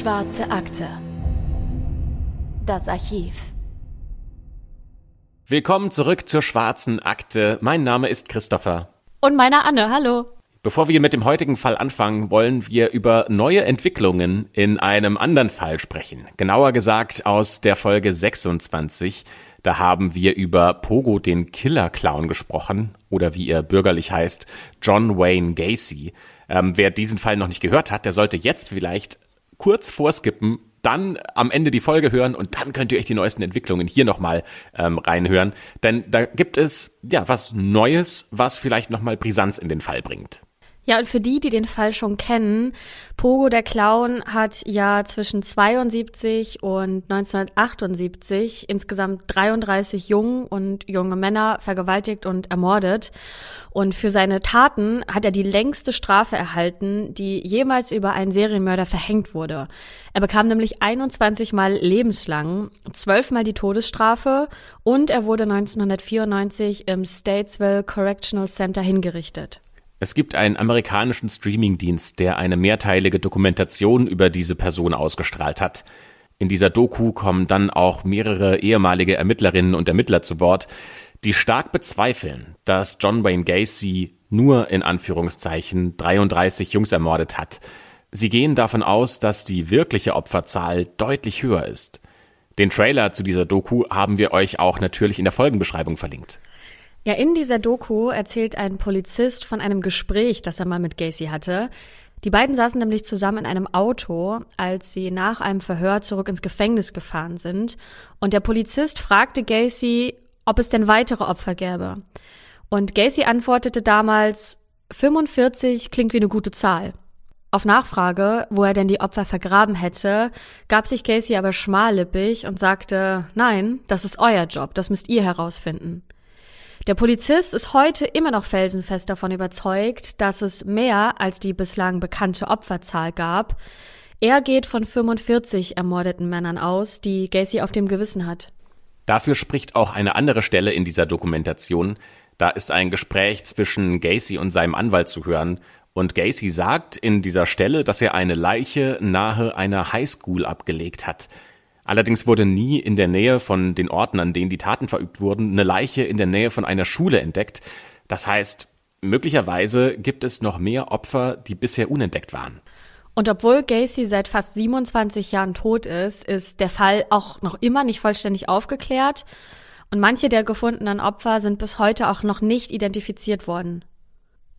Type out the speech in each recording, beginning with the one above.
Schwarze Akte. Das Archiv. Willkommen zurück zur Schwarzen Akte. Mein Name ist Christopher. Und meine Anne, hallo. Bevor wir mit dem heutigen Fall anfangen, wollen wir über neue Entwicklungen in einem anderen Fall sprechen. Genauer gesagt aus der Folge 26. Da haben wir über Pogo den Killer Clown gesprochen oder wie er bürgerlich heißt, John Wayne Gacy. Ähm, wer diesen Fall noch nicht gehört hat, der sollte jetzt vielleicht kurz vorskippen, dann am Ende die Folge hören und dann könnt ihr euch die neuesten Entwicklungen hier nochmal ähm, reinhören. Denn da gibt es ja was Neues, was vielleicht nochmal Brisanz in den Fall bringt. Ja, und für die, die den Fall schon kennen, Pogo der Clown hat ja zwischen 72 und 1978 insgesamt 33 Jungen und junge Männer vergewaltigt und ermordet. Und für seine Taten hat er die längste Strafe erhalten, die jemals über einen Serienmörder verhängt wurde. Er bekam nämlich 21 Mal lebenslang, 12 Mal die Todesstrafe und er wurde 1994 im Statesville Correctional Center hingerichtet. Es gibt einen amerikanischen Streamingdienst, der eine mehrteilige Dokumentation über diese Person ausgestrahlt hat. In dieser Doku kommen dann auch mehrere ehemalige Ermittlerinnen und Ermittler zu Wort, die stark bezweifeln, dass John Wayne Gacy nur in Anführungszeichen 33 Jungs ermordet hat. Sie gehen davon aus, dass die wirkliche Opferzahl deutlich höher ist. Den Trailer zu dieser Doku haben wir euch auch natürlich in der Folgenbeschreibung verlinkt. Ja, in dieser Doku erzählt ein Polizist von einem Gespräch, das er mal mit Gacy hatte. Die beiden saßen nämlich zusammen in einem Auto, als sie nach einem Verhör zurück ins Gefängnis gefahren sind. Und der Polizist fragte Gacy, ob es denn weitere Opfer gäbe. Und Gacy antwortete damals, 45 klingt wie eine gute Zahl. Auf Nachfrage, wo er denn die Opfer vergraben hätte, gab sich Gacy aber schmallippig und sagte, nein, das ist euer Job, das müsst ihr herausfinden. Der Polizist ist heute immer noch felsenfest davon überzeugt, dass es mehr als die bislang bekannte Opferzahl gab. Er geht von 45 ermordeten Männern aus, die Gacy auf dem Gewissen hat. Dafür spricht auch eine andere Stelle in dieser Dokumentation. Da ist ein Gespräch zwischen Gacy und seinem Anwalt zu hören. Und Gacy sagt in dieser Stelle, dass er eine Leiche nahe einer Highschool abgelegt hat. Allerdings wurde nie in der Nähe von den Orten, an denen die Taten verübt wurden, eine Leiche in der Nähe von einer Schule entdeckt. Das heißt, möglicherweise gibt es noch mehr Opfer, die bisher unentdeckt waren. Und obwohl Gacy seit fast 27 Jahren tot ist, ist der Fall auch noch immer nicht vollständig aufgeklärt. Und manche der gefundenen Opfer sind bis heute auch noch nicht identifiziert worden.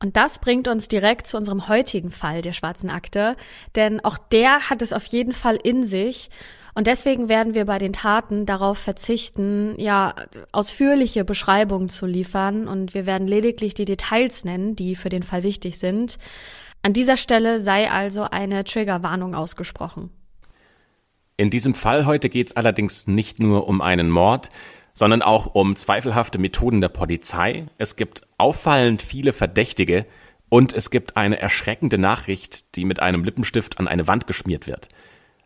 Und das bringt uns direkt zu unserem heutigen Fall der schwarzen Akte, denn auch der hat es auf jeden Fall in sich und deswegen werden wir bei den Taten darauf verzichten, ja, ausführliche Beschreibungen zu liefern und wir werden lediglich die Details nennen, die für den Fall wichtig sind. An dieser Stelle sei also eine Triggerwarnung ausgesprochen. In diesem Fall heute geht es allerdings nicht nur um einen Mord, sondern auch um zweifelhafte Methoden der Polizei. Es gibt auffallend viele Verdächtige und es gibt eine erschreckende Nachricht, die mit einem Lippenstift an eine Wand geschmiert wird.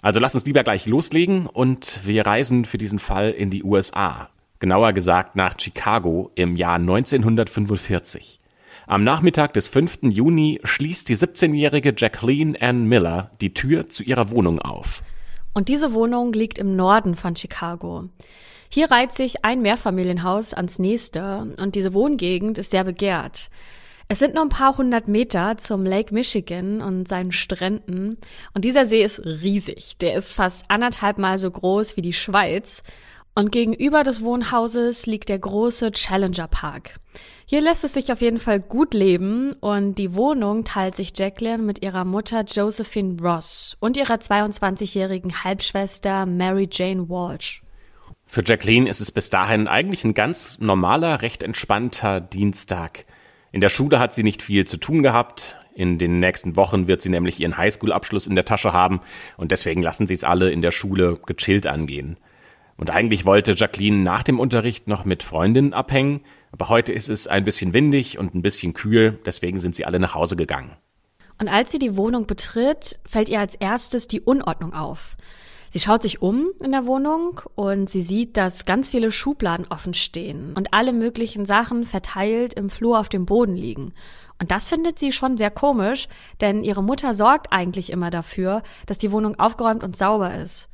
Also lass uns lieber gleich loslegen und wir reisen für diesen Fall in die USA. Genauer gesagt nach Chicago im Jahr 1945. Am Nachmittag des 5. Juni schließt die 17-jährige Jacqueline Ann Miller die Tür zu ihrer Wohnung auf. Und diese Wohnung liegt im Norden von Chicago. Hier reiht sich ein Mehrfamilienhaus ans nächste und diese Wohngegend ist sehr begehrt. Es sind nur ein paar hundert Meter zum Lake Michigan und seinen Stränden. Und dieser See ist riesig. Der ist fast anderthalb Mal so groß wie die Schweiz. Und gegenüber des Wohnhauses liegt der große Challenger Park. Hier lässt es sich auf jeden Fall gut leben und die Wohnung teilt sich Jacqueline mit ihrer Mutter Josephine Ross und ihrer 22-jährigen Halbschwester Mary Jane Walsh. Für Jacqueline ist es bis dahin eigentlich ein ganz normaler, recht entspannter Dienstag. In der Schule hat sie nicht viel zu tun gehabt. In den nächsten Wochen wird sie nämlich ihren Highschool-Abschluss in der Tasche haben und deswegen lassen sie es alle in der Schule gechillt angehen. Und eigentlich wollte Jacqueline nach dem Unterricht noch mit Freundinnen abhängen, aber heute ist es ein bisschen windig und ein bisschen kühl, deswegen sind sie alle nach Hause gegangen. Und als sie die Wohnung betritt, fällt ihr als erstes die Unordnung auf. Sie schaut sich um in der Wohnung und sie sieht, dass ganz viele Schubladen offen stehen und alle möglichen Sachen verteilt im Flur auf dem Boden liegen. Und das findet sie schon sehr komisch, denn ihre Mutter sorgt eigentlich immer dafür, dass die Wohnung aufgeräumt und sauber ist.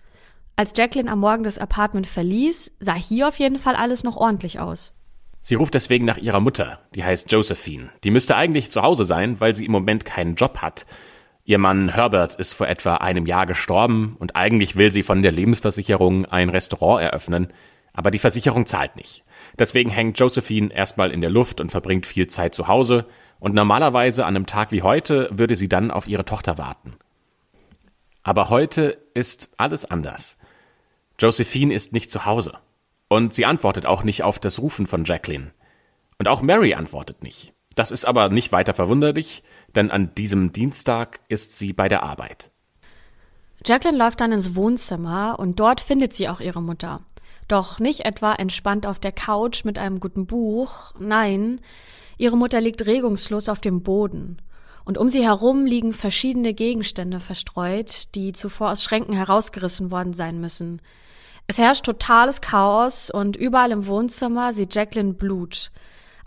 Als Jacqueline am Morgen das Apartment verließ, sah hier auf jeden Fall alles noch ordentlich aus. Sie ruft deswegen nach ihrer Mutter, die heißt Josephine. Die müsste eigentlich zu Hause sein, weil sie im Moment keinen Job hat. Ihr Mann Herbert ist vor etwa einem Jahr gestorben und eigentlich will sie von der Lebensversicherung ein Restaurant eröffnen, aber die Versicherung zahlt nicht. Deswegen hängt Josephine erstmal in der Luft und verbringt viel Zeit zu Hause und normalerweise an einem Tag wie heute würde sie dann auf ihre Tochter warten. Aber heute ist alles anders. Josephine ist nicht zu Hause. Und sie antwortet auch nicht auf das Rufen von Jacqueline. Und auch Mary antwortet nicht. Das ist aber nicht weiter verwunderlich, denn an diesem Dienstag ist sie bei der Arbeit. Jacqueline läuft dann ins Wohnzimmer und dort findet sie auch ihre Mutter. Doch nicht etwa entspannt auf der Couch mit einem guten Buch, nein, ihre Mutter liegt regungslos auf dem Boden. Und um sie herum liegen verschiedene Gegenstände verstreut, die zuvor aus Schränken herausgerissen worden sein müssen. Es herrscht totales Chaos und überall im Wohnzimmer sieht Jacqueline Blut.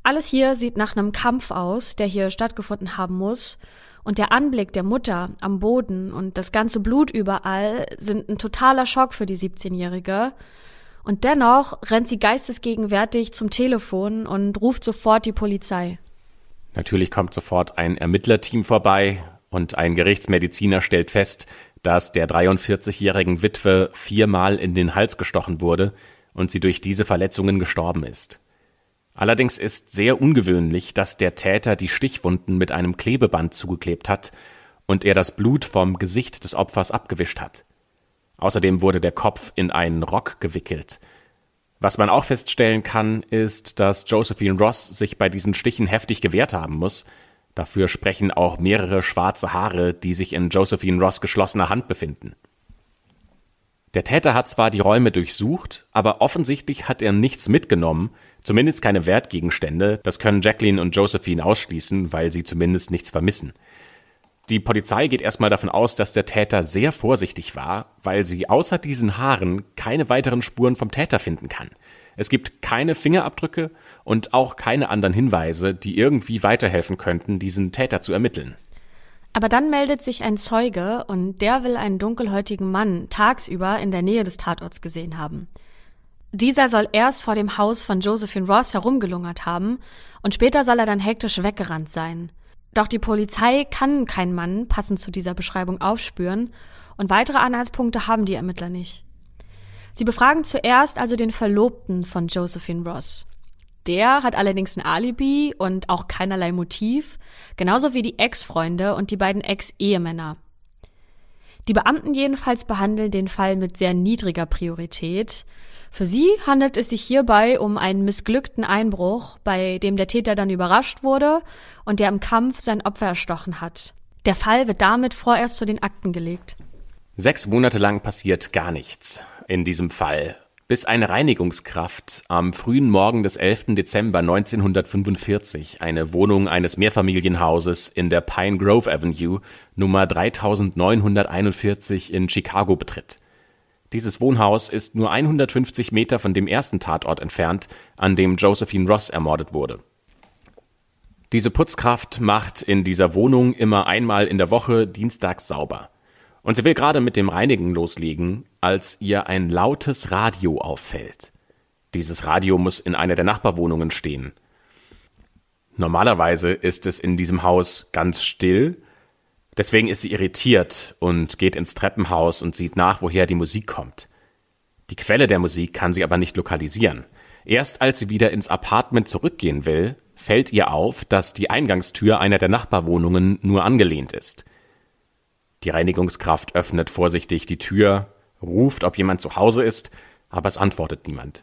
Alles hier sieht nach einem Kampf aus, der hier stattgefunden haben muss. Und der Anblick der Mutter am Boden und das ganze Blut überall sind ein totaler Schock für die 17-Jährige. Und dennoch rennt sie geistesgegenwärtig zum Telefon und ruft sofort die Polizei. Natürlich kommt sofort ein Ermittlerteam vorbei und ein Gerichtsmediziner stellt fest, dass der 43-jährigen Witwe viermal in den Hals gestochen wurde und sie durch diese Verletzungen gestorben ist. Allerdings ist sehr ungewöhnlich, dass der Täter die Stichwunden mit einem Klebeband zugeklebt hat und er das Blut vom Gesicht des Opfers abgewischt hat. Außerdem wurde der Kopf in einen Rock gewickelt. Was man auch feststellen kann, ist, dass Josephine Ross sich bei diesen Stichen heftig gewehrt haben muss Dafür sprechen auch mehrere schwarze Haare, die sich in Josephine Ross geschlossener Hand befinden. Der Täter hat zwar die Räume durchsucht, aber offensichtlich hat er nichts mitgenommen, zumindest keine Wertgegenstände, das können Jacqueline und Josephine ausschließen, weil sie zumindest nichts vermissen. Die Polizei geht erstmal davon aus, dass der Täter sehr vorsichtig war, weil sie außer diesen Haaren keine weiteren Spuren vom Täter finden kann. Es gibt keine Fingerabdrücke und auch keine anderen Hinweise, die irgendwie weiterhelfen könnten, diesen Täter zu ermitteln. Aber dann meldet sich ein Zeuge und der will einen dunkelhäutigen Mann tagsüber in der Nähe des Tatorts gesehen haben. Dieser soll erst vor dem Haus von Josephine Ross herumgelungert haben und später soll er dann hektisch weggerannt sein. Doch die Polizei kann keinen Mann passend zu dieser Beschreibung aufspüren und weitere Anhaltspunkte haben die Ermittler nicht. Sie befragen zuerst also den Verlobten von Josephine Ross. Der hat allerdings ein Alibi und auch keinerlei Motiv, genauso wie die Ex-Freunde und die beiden Ex-Ehemänner. Die Beamten jedenfalls behandeln den Fall mit sehr niedriger Priorität. Für sie handelt es sich hierbei um einen missglückten Einbruch, bei dem der Täter dann überrascht wurde und der im Kampf sein Opfer erstochen hat. Der Fall wird damit vorerst zu den Akten gelegt. Sechs Monate lang passiert gar nichts in diesem Fall bis eine Reinigungskraft am frühen Morgen des 11. Dezember 1945 eine Wohnung eines Mehrfamilienhauses in der Pine Grove Avenue Nummer 3941 in Chicago betritt. Dieses Wohnhaus ist nur 150 Meter von dem ersten Tatort entfernt, an dem Josephine Ross ermordet wurde. Diese Putzkraft macht in dieser Wohnung immer einmal in der Woche dienstags sauber. Und sie will gerade mit dem Reinigen loslegen, als ihr ein lautes Radio auffällt. Dieses Radio muss in einer der Nachbarwohnungen stehen. Normalerweise ist es in diesem Haus ganz still, deswegen ist sie irritiert und geht ins Treppenhaus und sieht nach, woher die Musik kommt. Die Quelle der Musik kann sie aber nicht lokalisieren. Erst als sie wieder ins Apartment zurückgehen will, fällt ihr auf, dass die Eingangstür einer der Nachbarwohnungen nur angelehnt ist. Die Reinigungskraft öffnet vorsichtig die Tür, ruft, ob jemand zu Hause ist, aber es antwortet niemand.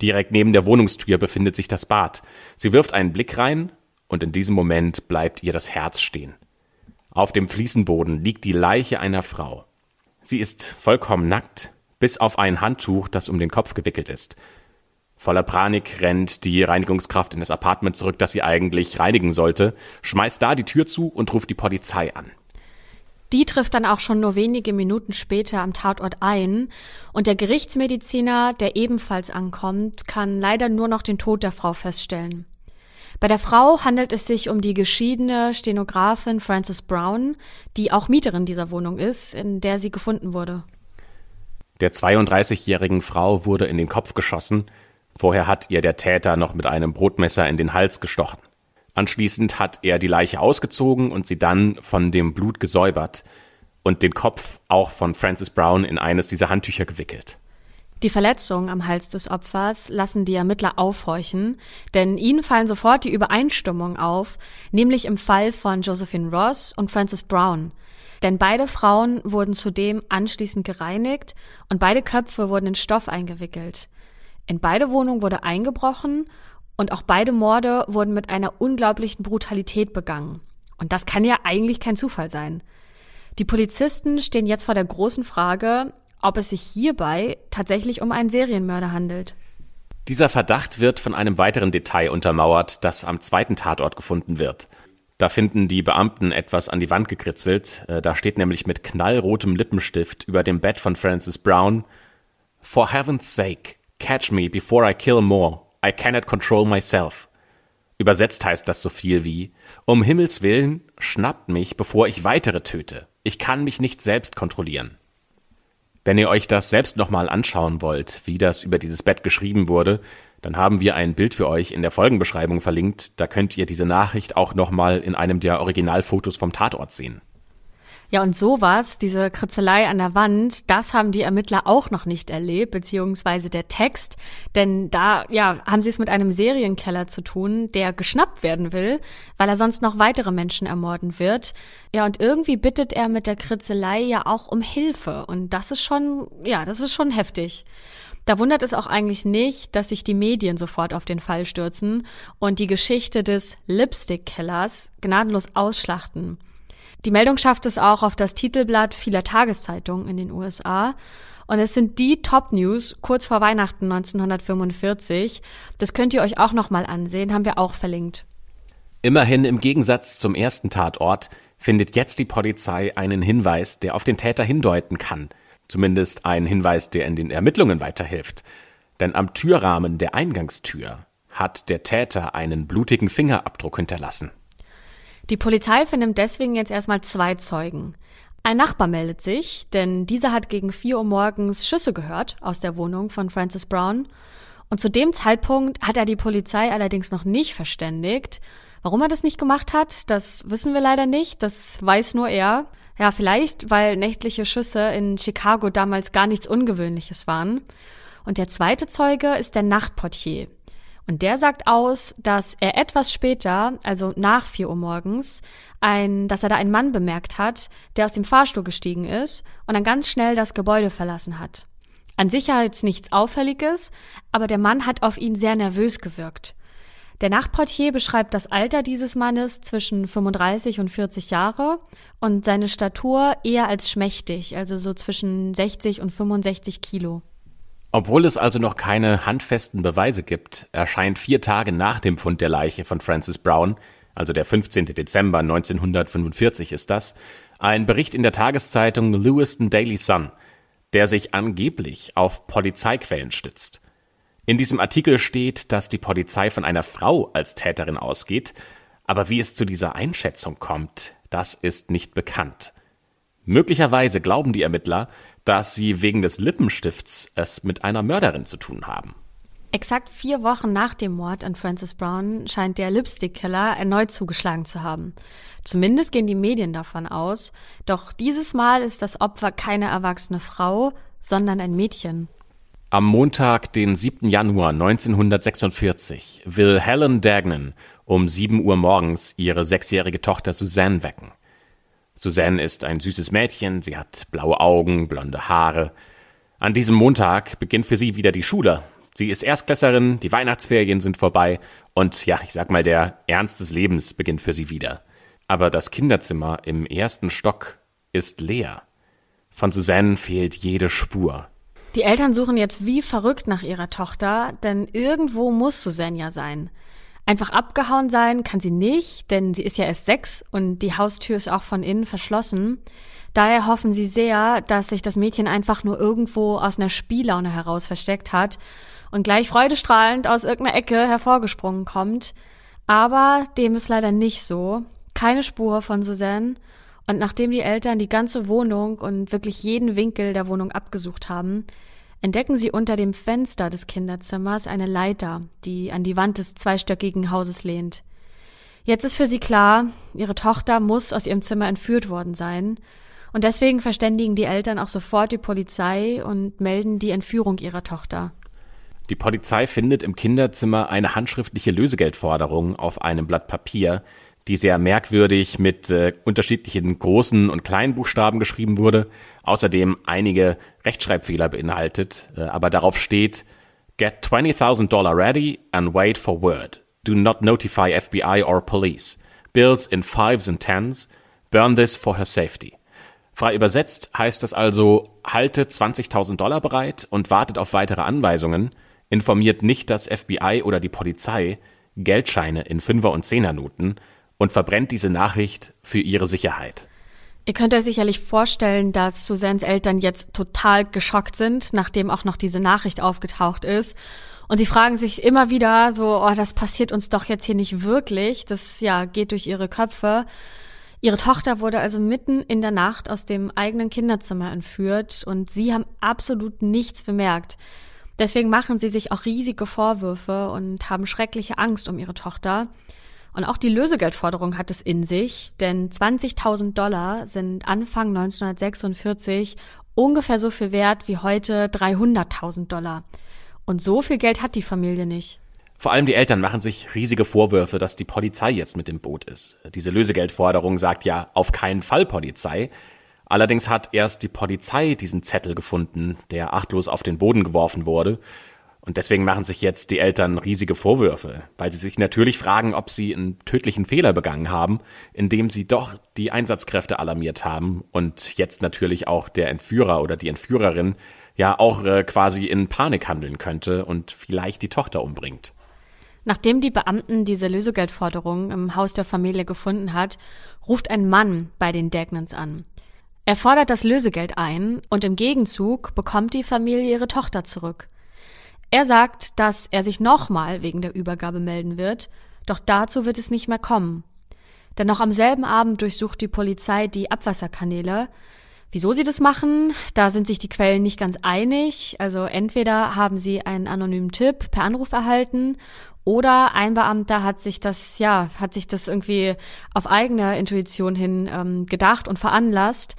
Direkt neben der Wohnungstür befindet sich das Bad. Sie wirft einen Blick rein und in diesem Moment bleibt ihr das Herz stehen. Auf dem Fliesenboden liegt die Leiche einer Frau. Sie ist vollkommen nackt, bis auf ein Handtuch, das um den Kopf gewickelt ist. Voller Panik rennt die Reinigungskraft in das Apartment zurück, das sie eigentlich reinigen sollte, schmeißt da die Tür zu und ruft die Polizei an. Die trifft dann auch schon nur wenige Minuten später am Tatort ein und der Gerichtsmediziner, der ebenfalls ankommt, kann leider nur noch den Tod der Frau feststellen. Bei der Frau handelt es sich um die geschiedene Stenografin Frances Brown, die auch Mieterin dieser Wohnung ist, in der sie gefunden wurde. Der 32-jährigen Frau wurde in den Kopf geschossen. Vorher hat ihr der Täter noch mit einem Brotmesser in den Hals gestochen. Anschließend hat er die Leiche ausgezogen und sie dann von dem Blut gesäubert und den Kopf auch von Frances Brown in eines dieser Handtücher gewickelt. Die Verletzungen am Hals des Opfers lassen die Ermittler aufhorchen, denn ihnen fallen sofort die Übereinstimmungen auf, nämlich im Fall von Josephine Ross und Frances Brown. Denn beide Frauen wurden zudem anschließend gereinigt und beide Köpfe wurden in Stoff eingewickelt. In beide Wohnungen wurde eingebrochen und auch beide Morde wurden mit einer unglaublichen Brutalität begangen. Und das kann ja eigentlich kein Zufall sein. Die Polizisten stehen jetzt vor der großen Frage, ob es sich hierbei tatsächlich um einen Serienmörder handelt. Dieser Verdacht wird von einem weiteren Detail untermauert, das am zweiten Tatort gefunden wird. Da finden die Beamten etwas an die Wand gekritzelt. Äh, da steht nämlich mit knallrotem Lippenstift über dem Bett von Francis Brown For heaven's sake, catch me before I kill more. I cannot control myself. Übersetzt heißt das so viel wie Um Himmels willen, schnappt mich, bevor ich weitere töte. Ich kann mich nicht selbst kontrollieren. Wenn ihr euch das selbst nochmal anschauen wollt, wie das über dieses Bett geschrieben wurde, dann haben wir ein Bild für euch in der Folgenbeschreibung verlinkt. Da könnt ihr diese Nachricht auch nochmal in einem der Originalfotos vom Tatort sehen. Ja, und sowas, diese Kritzelei an der Wand, das haben die Ermittler auch noch nicht erlebt, beziehungsweise der Text. Denn da, ja, haben sie es mit einem Serienkeller zu tun, der geschnappt werden will, weil er sonst noch weitere Menschen ermorden wird. Ja, und irgendwie bittet er mit der Kritzelei ja auch um Hilfe. Und das ist schon, ja, das ist schon heftig. Da wundert es auch eigentlich nicht, dass sich die Medien sofort auf den Fall stürzen und die Geschichte des Lipstick-Killers gnadenlos ausschlachten. Die Meldung schafft es auch auf das Titelblatt vieler Tageszeitungen in den USA. Und es sind die Top News kurz vor Weihnachten 1945. Das könnt ihr euch auch nochmal ansehen, haben wir auch verlinkt. Immerhin im Gegensatz zum ersten Tatort findet jetzt die Polizei einen Hinweis, der auf den Täter hindeuten kann. Zumindest einen Hinweis, der in den Ermittlungen weiterhilft. Denn am Türrahmen der Eingangstür hat der Täter einen blutigen Fingerabdruck hinterlassen. Die Polizei vernimmt deswegen jetzt erstmal zwei Zeugen. Ein Nachbar meldet sich, denn dieser hat gegen vier Uhr morgens Schüsse gehört aus der Wohnung von Francis Brown. Und zu dem Zeitpunkt hat er die Polizei allerdings noch nicht verständigt. Warum er das nicht gemacht hat, das wissen wir leider nicht. Das weiß nur er. Ja, vielleicht, weil nächtliche Schüsse in Chicago damals gar nichts Ungewöhnliches waren. Und der zweite Zeuge ist der Nachtportier. Und der sagt aus, dass er etwas später, also nach vier Uhr morgens, ein, dass er da einen Mann bemerkt hat, der aus dem Fahrstuhl gestiegen ist und dann ganz schnell das Gebäude verlassen hat. An Sicherheit nichts Auffälliges, aber der Mann hat auf ihn sehr nervös gewirkt. Der Nachtportier beschreibt das Alter dieses Mannes zwischen 35 und 40 Jahre und seine Statur eher als schmächtig, also so zwischen 60 und 65 Kilo. Obwohl es also noch keine handfesten Beweise gibt, erscheint vier Tage nach dem Fund der Leiche von Francis Brown, also der 15. Dezember 1945 ist das, ein Bericht in der Tageszeitung Lewiston Daily Sun, der sich angeblich auf Polizeiquellen stützt. In diesem Artikel steht, dass die Polizei von einer Frau als Täterin ausgeht, aber wie es zu dieser Einschätzung kommt, das ist nicht bekannt. Möglicherweise glauben die Ermittler, dass sie wegen des Lippenstifts es mit einer Mörderin zu tun haben. Exakt vier Wochen nach dem Mord an Francis Brown scheint der Lipstick-Killer erneut zugeschlagen zu haben. Zumindest gehen die Medien davon aus. Doch dieses Mal ist das Opfer keine erwachsene Frau, sondern ein Mädchen. Am Montag, den 7. Januar 1946, will Helen Dagnan um 7 Uhr morgens ihre sechsjährige Tochter Suzanne wecken. Suzanne ist ein süßes Mädchen, sie hat blaue Augen, blonde Haare. An diesem Montag beginnt für sie wieder die Schule. Sie ist Erstklässerin, die Weihnachtsferien sind vorbei und ja, ich sag mal, der Ernst des Lebens beginnt für sie wieder. Aber das Kinderzimmer im ersten Stock ist leer. Von Suzanne fehlt jede Spur. Die Eltern suchen jetzt wie verrückt nach ihrer Tochter, denn irgendwo muss Suzanne ja sein. Einfach abgehauen sein kann sie nicht, denn sie ist ja erst sechs und die Haustür ist auch von innen verschlossen. Daher hoffen sie sehr, dass sich das Mädchen einfach nur irgendwo aus einer Spiellaune heraus versteckt hat und gleich freudestrahlend aus irgendeiner Ecke hervorgesprungen kommt. Aber dem ist leider nicht so. Keine Spur von Suzanne. Und nachdem die Eltern die ganze Wohnung und wirklich jeden Winkel der Wohnung abgesucht haben, entdecken sie unter dem Fenster des Kinderzimmers eine Leiter, die an die Wand des zweistöckigen Hauses lehnt. Jetzt ist für sie klar, ihre Tochter muss aus ihrem Zimmer entführt worden sein. Und deswegen verständigen die Eltern auch sofort die Polizei und melden die Entführung ihrer Tochter. Die Polizei findet im Kinderzimmer eine handschriftliche Lösegeldforderung auf einem Blatt Papier, die sehr merkwürdig mit äh, unterschiedlichen großen und kleinen Buchstaben geschrieben wurde, außerdem einige Rechtschreibfehler beinhaltet, äh, aber darauf steht Get 20.000 Dollar ready and wait for word. Do not notify FBI or police. Bills in fives and tens. Burn this for her safety. Frei übersetzt heißt das also, halte 20.000 Dollar bereit und wartet auf weitere Anweisungen, informiert nicht das FBI oder die Polizei, Geldscheine in Fünfer- und Zehnernoten und verbrennt diese Nachricht für ihre Sicherheit. Ihr könnt euch sicherlich vorstellen, dass Susans Eltern jetzt total geschockt sind, nachdem auch noch diese Nachricht aufgetaucht ist. Und sie fragen sich immer wieder so, oh, das passiert uns doch jetzt hier nicht wirklich. Das, ja, geht durch ihre Köpfe. Ihre Tochter wurde also mitten in der Nacht aus dem eigenen Kinderzimmer entführt und sie haben absolut nichts bemerkt. Deswegen machen sie sich auch riesige Vorwürfe und haben schreckliche Angst um ihre Tochter. Und auch die Lösegeldforderung hat es in sich, denn 20.000 Dollar sind Anfang 1946 ungefähr so viel wert wie heute 300.000 Dollar. Und so viel Geld hat die Familie nicht. Vor allem die Eltern machen sich riesige Vorwürfe, dass die Polizei jetzt mit dem Boot ist. Diese Lösegeldforderung sagt ja auf keinen Fall Polizei. Allerdings hat erst die Polizei diesen Zettel gefunden, der achtlos auf den Boden geworfen wurde. Und deswegen machen sich jetzt die Eltern riesige Vorwürfe, weil sie sich natürlich fragen, ob sie einen tödlichen Fehler begangen haben, indem sie doch die Einsatzkräfte alarmiert haben und jetzt natürlich auch der Entführer oder die Entführerin ja auch äh, quasi in Panik handeln könnte und vielleicht die Tochter umbringt. Nachdem die Beamten diese Lösegeldforderung im Haus der Familie gefunden hat, ruft ein Mann bei den Dagnans an. Er fordert das Lösegeld ein und im Gegenzug bekommt die Familie ihre Tochter zurück. Er sagt, dass er sich nochmal wegen der Übergabe melden wird, doch dazu wird es nicht mehr kommen. Denn noch am selben Abend durchsucht die Polizei die Abwasserkanäle. Wieso sie das machen, da sind sich die Quellen nicht ganz einig. Also entweder haben sie einen anonymen Tipp per Anruf erhalten oder ein Beamter hat sich das, ja, hat sich das irgendwie auf eigene Intuition hin ähm, gedacht und veranlasst.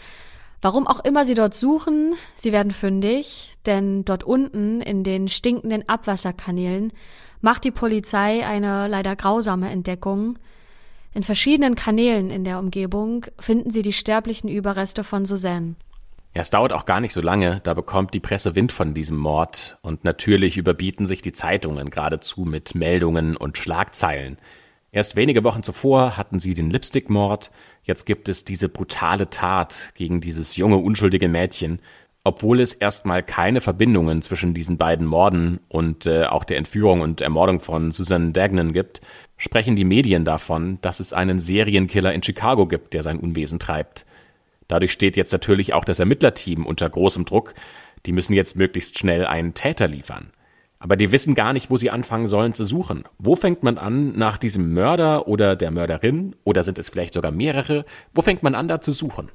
Warum auch immer sie dort suchen, sie werden fündig, denn dort unten in den stinkenden Abwasserkanälen macht die Polizei eine leider grausame Entdeckung. In verschiedenen Kanälen in der Umgebung finden sie die sterblichen Überreste von Suzanne. Ja, es dauert auch gar nicht so lange, da bekommt die Presse Wind von diesem Mord und natürlich überbieten sich die Zeitungen geradezu mit Meldungen und Schlagzeilen. Erst wenige Wochen zuvor hatten sie den Lipstick-Mord, jetzt gibt es diese brutale Tat gegen dieses junge, unschuldige Mädchen, obwohl es erstmal keine Verbindungen zwischen diesen beiden Morden und äh, auch der Entführung und Ermordung von Susan Dagnan gibt, sprechen die Medien davon, dass es einen Serienkiller in Chicago gibt, der sein Unwesen treibt. Dadurch steht jetzt natürlich auch das Ermittlerteam unter großem Druck. Die müssen jetzt möglichst schnell einen Täter liefern. Aber die wissen gar nicht, wo sie anfangen sollen zu suchen. Wo fängt man an nach diesem Mörder oder der Mörderin? Oder sind es vielleicht sogar mehrere? Wo fängt man an, da zu suchen?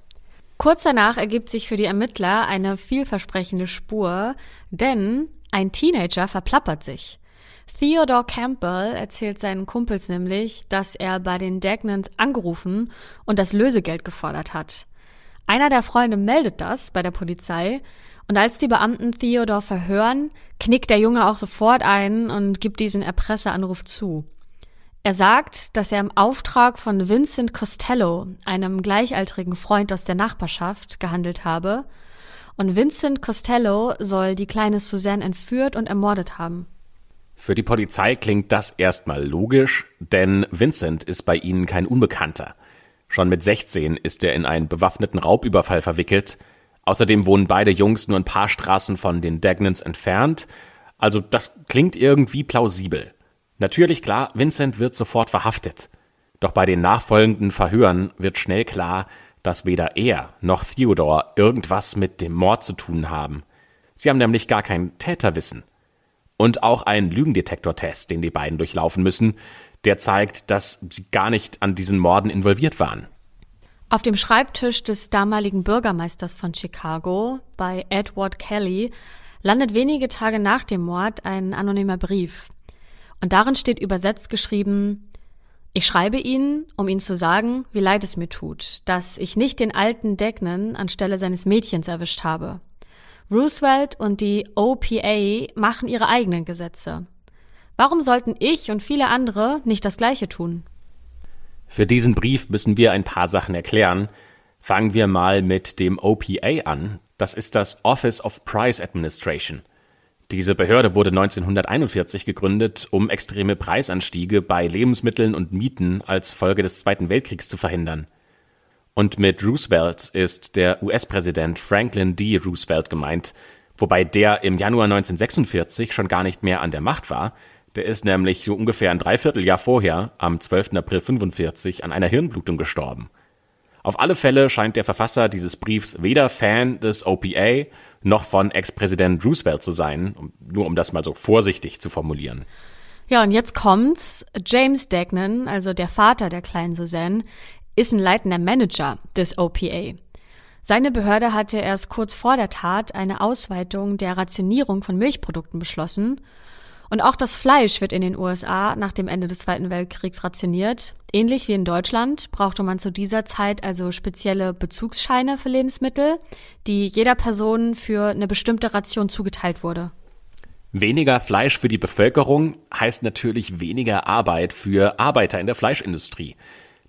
Kurz danach ergibt sich für die Ermittler eine vielversprechende Spur, denn ein Teenager verplappert sich. Theodore Campbell erzählt seinen Kumpels nämlich, dass er bei den Dagnans angerufen und das Lösegeld gefordert hat. Einer der Freunde meldet das bei der Polizei und als die Beamten Theodore verhören, knickt der Junge auch sofort ein und gibt diesen Erpresseranruf zu. Er sagt, dass er im Auftrag von Vincent Costello, einem gleichaltrigen Freund aus der Nachbarschaft, gehandelt habe. Und Vincent Costello soll die kleine Suzanne entführt und ermordet haben. Für die Polizei klingt das erstmal logisch, denn Vincent ist bei ihnen kein Unbekannter. Schon mit 16 ist er in einen bewaffneten Raubüberfall verwickelt Außerdem wohnen beide Jungs nur ein paar Straßen von den Dagnans entfernt. Also das klingt irgendwie plausibel. Natürlich klar, Vincent wird sofort verhaftet. Doch bei den nachfolgenden Verhören wird schnell klar, dass weder er noch Theodore irgendwas mit dem Mord zu tun haben. Sie haben nämlich gar kein Täterwissen. Und auch ein Lügendetektortest, den die beiden durchlaufen müssen, der zeigt, dass sie gar nicht an diesen Morden involviert waren. Auf dem Schreibtisch des damaligen Bürgermeisters von Chicago, bei Edward Kelly, landet wenige Tage nach dem Mord ein anonymer Brief. Und darin steht übersetzt geschrieben, ich schreibe Ihnen, um Ihnen zu sagen, wie leid es mir tut, dass ich nicht den alten Degnan anstelle seines Mädchens erwischt habe. Roosevelt und die OPA machen ihre eigenen Gesetze. Warum sollten ich und viele andere nicht das Gleiche tun? Für diesen Brief müssen wir ein paar Sachen erklären. Fangen wir mal mit dem OPA an. Das ist das Office of Price Administration. Diese Behörde wurde 1941 gegründet, um extreme Preisanstiege bei Lebensmitteln und Mieten als Folge des Zweiten Weltkriegs zu verhindern. Und mit Roosevelt ist der US-Präsident Franklin D. Roosevelt gemeint, wobei der im Januar 1946 schon gar nicht mehr an der Macht war. Der ist nämlich so ungefähr ein Dreivierteljahr vorher, am 12. April 1945, an einer Hirnblutung gestorben. Auf alle Fälle scheint der Verfasser dieses Briefs weder Fan des OPA noch von Ex-Präsident Roosevelt zu sein, nur um das mal so vorsichtig zu formulieren. Ja, und jetzt kommt's. James Degnan, also der Vater der kleinen Suzanne, ist ein leitender Manager des OPA. Seine Behörde hatte erst kurz vor der Tat eine Ausweitung der Rationierung von Milchprodukten beschlossen und auch das Fleisch wird in den USA nach dem Ende des Zweiten Weltkriegs rationiert. Ähnlich wie in Deutschland brauchte man zu dieser Zeit also spezielle Bezugsscheine für Lebensmittel, die jeder Person für eine bestimmte Ration zugeteilt wurde. Weniger Fleisch für die Bevölkerung heißt natürlich weniger Arbeit für Arbeiter in der Fleischindustrie.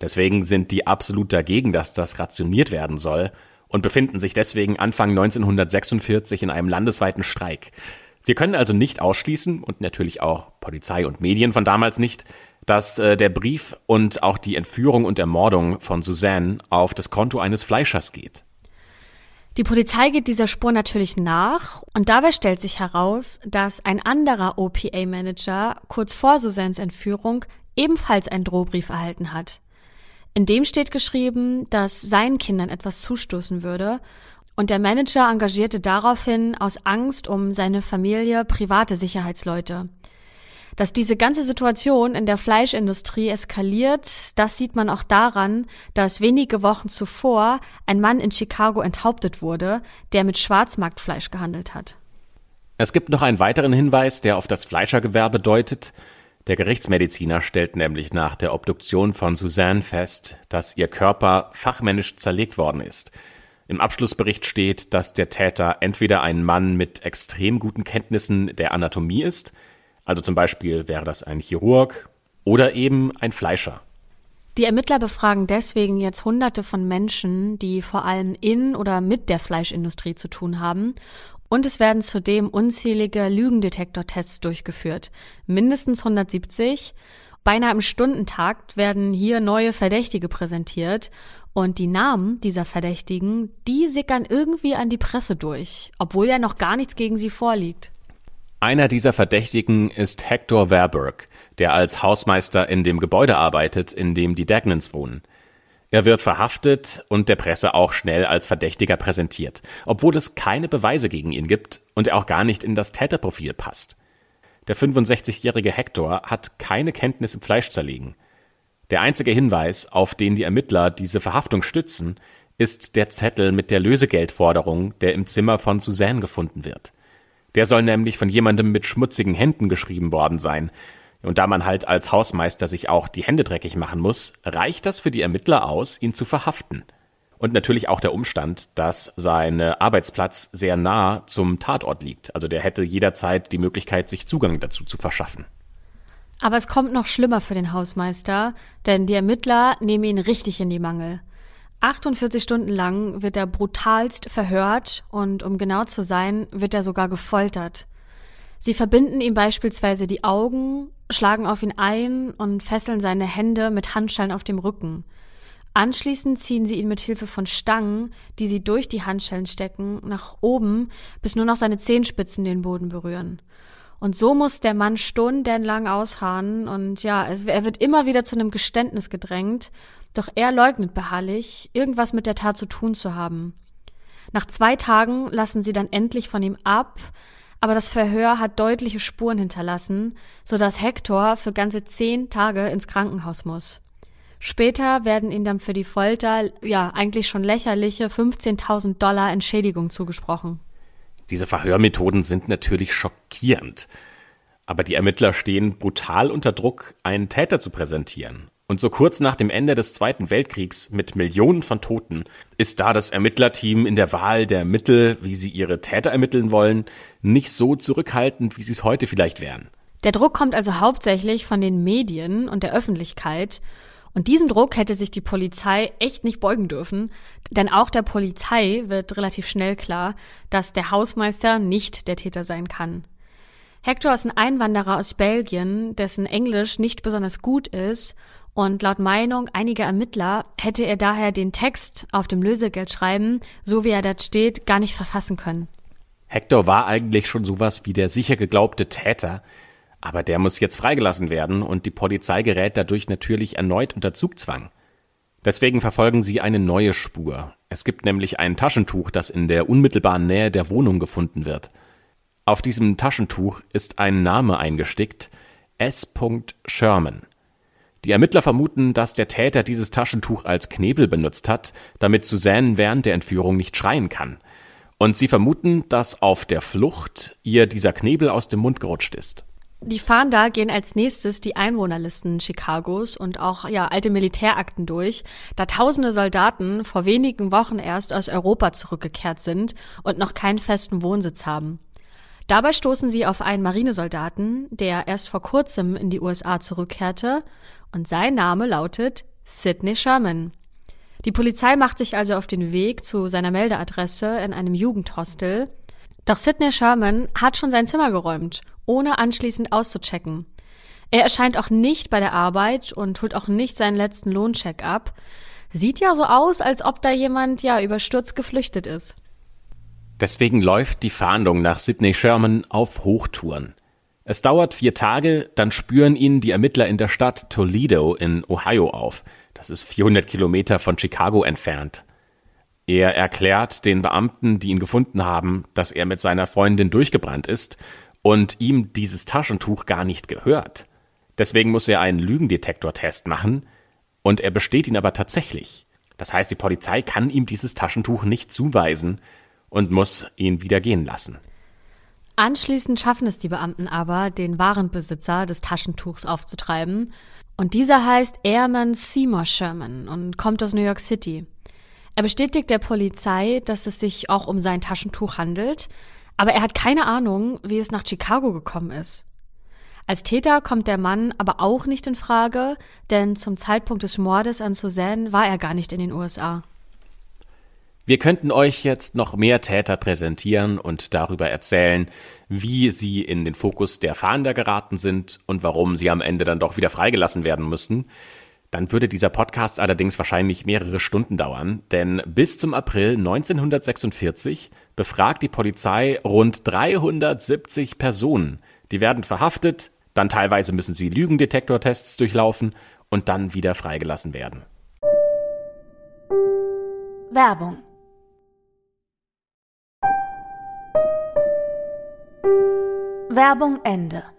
Deswegen sind die absolut dagegen, dass das rationiert werden soll und befinden sich deswegen Anfang 1946 in einem landesweiten Streik. Wir können also nicht ausschließen und natürlich auch Polizei und Medien von damals nicht, dass äh, der Brief und auch die Entführung und Ermordung von Suzanne auf das Konto eines Fleischers geht. Die Polizei geht dieser Spur natürlich nach und dabei stellt sich heraus, dass ein anderer OPA-Manager kurz vor Suzannes Entführung ebenfalls einen Drohbrief erhalten hat. In dem steht geschrieben, dass seinen Kindern etwas zustoßen würde und der Manager engagierte daraufhin aus Angst um seine Familie private Sicherheitsleute. Dass diese ganze Situation in der Fleischindustrie eskaliert, das sieht man auch daran, dass wenige Wochen zuvor ein Mann in Chicago enthauptet wurde, der mit Schwarzmarktfleisch gehandelt hat. Es gibt noch einen weiteren Hinweis, der auf das Fleischergewerbe deutet. Der Gerichtsmediziner stellt nämlich nach der Obduktion von Suzanne fest, dass ihr Körper fachmännisch zerlegt worden ist – im Abschlussbericht steht, dass der Täter entweder ein Mann mit extrem guten Kenntnissen der Anatomie ist, also zum Beispiel wäre das ein Chirurg, oder eben ein Fleischer. Die Ermittler befragen deswegen jetzt Hunderte von Menschen, die vor allem in oder mit der Fleischindustrie zu tun haben. Und es werden zudem unzählige Lügendetektortests durchgeführt. Mindestens 170. Beinahe im Stundentakt werden hier neue Verdächtige präsentiert und die Namen dieser Verdächtigen, die sickern irgendwie an die Presse durch, obwohl ja noch gar nichts gegen sie vorliegt. Einer dieser Verdächtigen ist Hector Verberg, der als Hausmeister in dem Gebäude arbeitet, in dem die Dagnans wohnen. Er wird verhaftet und der Presse auch schnell als Verdächtiger präsentiert, obwohl es keine Beweise gegen ihn gibt und er auch gar nicht in das Täterprofil passt. Der 65-jährige Hector hat keine Kenntnis im Fleischzerlegen. Der einzige Hinweis, auf den die Ermittler diese Verhaftung stützen, ist der Zettel mit der Lösegeldforderung, der im Zimmer von Suzanne gefunden wird. Der soll nämlich von jemandem mit schmutzigen Händen geschrieben worden sein. Und da man halt als Hausmeister sich auch die Hände dreckig machen muss, reicht das für die Ermittler aus, ihn zu verhaften. Und natürlich auch der Umstand, dass sein Arbeitsplatz sehr nah zum Tatort liegt. Also der hätte jederzeit die Möglichkeit, sich Zugang dazu zu verschaffen. Aber es kommt noch schlimmer für den Hausmeister, denn die Ermittler nehmen ihn richtig in die Mangel. 48 Stunden lang wird er brutalst verhört und um genau zu sein, wird er sogar gefoltert. Sie verbinden ihm beispielsweise die Augen, schlagen auf ihn ein und fesseln seine Hände mit Handschellen auf dem Rücken. Anschließend ziehen sie ihn mit Hilfe von Stangen, die sie durch die Handschellen stecken, nach oben, bis nur noch seine Zehenspitzen den Boden berühren. Und so muss der Mann stundenlang ausharren und ja, es, er wird immer wieder zu einem Geständnis gedrängt, doch er leugnet beharrlich, irgendwas mit der Tat zu tun zu haben. Nach zwei Tagen lassen sie dann endlich von ihm ab, aber das Verhör hat deutliche Spuren hinterlassen, sodass Hector für ganze zehn Tage ins Krankenhaus muss. Später werden ihm dann für die Folter, ja, eigentlich schon lächerliche 15.000 Dollar Entschädigung zugesprochen. Diese Verhörmethoden sind natürlich schockierend. Aber die Ermittler stehen brutal unter Druck, einen Täter zu präsentieren. Und so kurz nach dem Ende des Zweiten Weltkriegs mit Millionen von Toten ist da das Ermittlerteam in der Wahl der Mittel, wie sie ihre Täter ermitteln wollen, nicht so zurückhaltend, wie sie es heute vielleicht wären. Der Druck kommt also hauptsächlich von den Medien und der Öffentlichkeit. Und diesem Druck hätte sich die Polizei echt nicht beugen dürfen, denn auch der Polizei wird relativ schnell klar, dass der Hausmeister nicht der Täter sein kann. Hector ist ein Einwanderer aus Belgien, dessen Englisch nicht besonders gut ist und laut Meinung einiger Ermittler hätte er daher den Text auf dem Lösegeldschreiben, so wie er dort steht, gar nicht verfassen können. Hector war eigentlich schon sowas wie der sicher geglaubte Täter, aber der muss jetzt freigelassen werden und die Polizei gerät dadurch natürlich erneut unter Zugzwang. Deswegen verfolgen sie eine neue Spur. Es gibt nämlich ein Taschentuch, das in der unmittelbaren Nähe der Wohnung gefunden wird. Auf diesem Taschentuch ist ein Name eingestickt, S. Sherman. Die Ermittler vermuten, dass der Täter dieses Taschentuch als Knebel benutzt hat, damit Suzanne während der Entführung nicht schreien kann. Und sie vermuten, dass auf der Flucht ihr dieser Knebel aus dem Mund gerutscht ist. Die Fahnder gehen als nächstes die Einwohnerlisten Chicagos und auch ja alte Militärakten durch, da tausende Soldaten vor wenigen Wochen erst aus Europa zurückgekehrt sind und noch keinen festen Wohnsitz haben. Dabei stoßen sie auf einen Marinesoldaten, der erst vor kurzem in die USA zurückkehrte und sein Name lautet Sidney Sherman. Die Polizei macht sich also auf den Weg zu seiner Meldeadresse in einem Jugendhostel. Doch Sidney Sherman hat schon sein Zimmer geräumt, ohne anschließend auszuchecken. Er erscheint auch nicht bei der Arbeit und holt auch nicht seinen letzten Lohncheck ab. Sieht ja so aus, als ob da jemand ja überstürzt geflüchtet ist. Deswegen läuft die Fahndung nach Sidney Sherman auf Hochtouren. Es dauert vier Tage, dann spüren ihn die Ermittler in der Stadt Toledo in Ohio auf. Das ist 400 Kilometer von Chicago entfernt. Er erklärt den Beamten, die ihn gefunden haben, dass er mit seiner Freundin durchgebrannt ist und ihm dieses Taschentuch gar nicht gehört. Deswegen muss er einen Lügendetektortest machen und er besteht ihn aber tatsächlich. Das heißt, die Polizei kann ihm dieses Taschentuch nicht zuweisen und muss ihn wieder gehen lassen. Anschließend schaffen es die Beamten aber, den wahren Besitzer des Taschentuchs aufzutreiben. Und dieser heißt Airman Seymour Sherman und kommt aus New York City. Er bestätigt der Polizei, dass es sich auch um sein Taschentuch handelt, aber er hat keine Ahnung, wie es nach Chicago gekommen ist. Als Täter kommt der Mann aber auch nicht in Frage, denn zum Zeitpunkt des Mordes an Suzanne war er gar nicht in den USA. Wir könnten euch jetzt noch mehr Täter präsentieren und darüber erzählen, wie sie in den Fokus der Fahnder geraten sind und warum sie am Ende dann doch wieder freigelassen werden müssen. Dann würde dieser Podcast allerdings wahrscheinlich mehrere Stunden dauern, denn bis zum April 1946 befragt die Polizei rund 370 Personen. Die werden verhaftet, dann teilweise müssen sie Lügendetektortests durchlaufen und dann wieder freigelassen werden. Werbung Werbung Ende.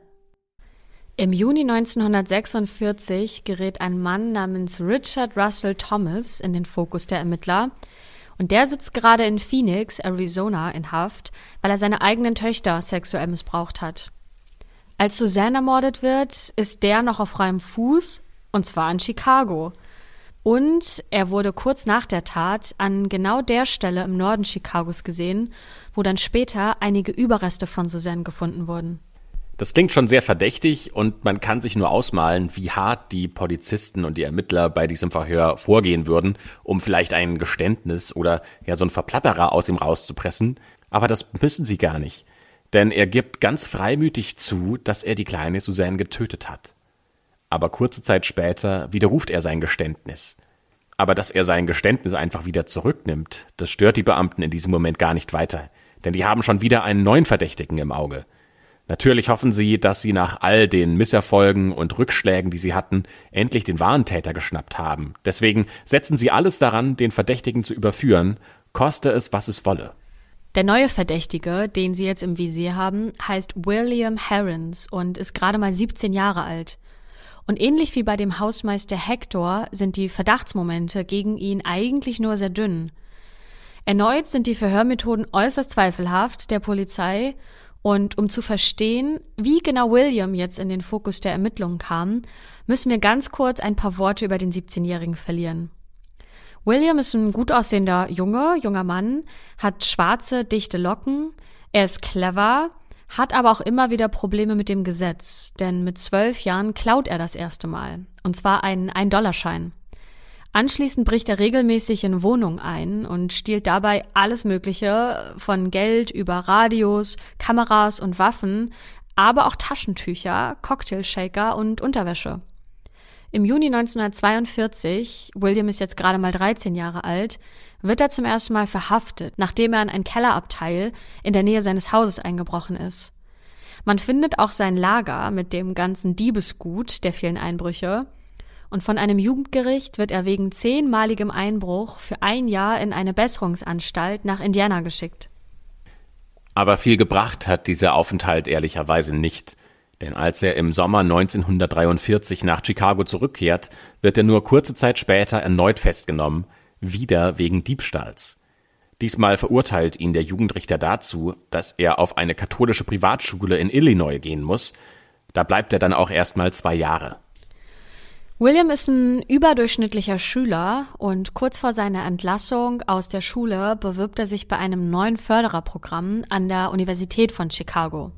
Im Juni 1946 gerät ein Mann namens Richard Russell Thomas in den Fokus der Ermittler. Und der sitzt gerade in Phoenix, Arizona, in Haft, weil er seine eigenen Töchter sexuell missbraucht hat. Als Susanne ermordet wird, ist der noch auf freiem Fuß, und zwar in Chicago. Und er wurde kurz nach der Tat an genau der Stelle im Norden Chicagos gesehen, wo dann später einige Überreste von Suzanne gefunden wurden. Das klingt schon sehr verdächtig und man kann sich nur ausmalen, wie hart die Polizisten und die Ermittler bei diesem Verhör vorgehen würden, um vielleicht ein Geständnis oder ja so ein Verplapperer aus ihm rauszupressen. Aber das müssen sie gar nicht. Denn er gibt ganz freimütig zu, dass er die kleine Suzanne getötet hat aber kurze Zeit später widerruft er sein Geständnis. Aber dass er sein Geständnis einfach wieder zurücknimmt, das stört die Beamten in diesem Moment gar nicht weiter, denn die haben schon wieder einen neuen Verdächtigen im Auge. Natürlich hoffen sie, dass sie nach all den Misserfolgen und Rückschlägen, die sie hatten, endlich den wahren Täter geschnappt haben. Deswegen setzen sie alles daran, den Verdächtigen zu überführen, koste es, was es wolle. Der neue Verdächtige, den sie jetzt im Visier haben, heißt William Herons und ist gerade mal 17 Jahre alt. Und ähnlich wie bei dem Hausmeister Hector sind die Verdachtsmomente gegen ihn eigentlich nur sehr dünn. Erneut sind die Verhörmethoden äußerst zweifelhaft der Polizei und um zu verstehen, wie genau William jetzt in den Fokus der Ermittlungen kam, müssen wir ganz kurz ein paar Worte über den 17-Jährigen verlieren. William ist ein gut aussehender Junge, junger Mann, hat schwarze, dichte Locken, er ist clever, hat aber auch immer wieder Probleme mit dem Gesetz, denn mit zwölf Jahren klaut er das erste Mal, und zwar einen Ein-Dollarschein. Anschließend bricht er regelmäßig in Wohnungen ein und stiehlt dabei alles Mögliche von Geld über Radios, Kameras und Waffen, aber auch Taschentücher, Cocktailshaker und Unterwäsche. Im Juni 1942, William ist jetzt gerade mal 13 Jahre alt, wird er zum ersten Mal verhaftet, nachdem er in ein Kellerabteil in der Nähe seines Hauses eingebrochen ist. Man findet auch sein Lager mit dem ganzen Diebesgut der vielen Einbrüche, und von einem Jugendgericht wird er wegen zehnmaligem Einbruch für ein Jahr in eine Besserungsanstalt nach Indiana geschickt. Aber viel gebracht hat dieser Aufenthalt ehrlicherweise nicht. Denn als er im Sommer 1943 nach Chicago zurückkehrt, wird er nur kurze Zeit später erneut festgenommen, wieder wegen Diebstahls. Diesmal verurteilt ihn der Jugendrichter dazu, dass er auf eine katholische Privatschule in Illinois gehen muss. Da bleibt er dann auch erstmal zwei Jahre. William ist ein überdurchschnittlicher Schüler und kurz vor seiner Entlassung aus der Schule bewirbt er sich bei einem neuen Fördererprogramm an der Universität von Chicago.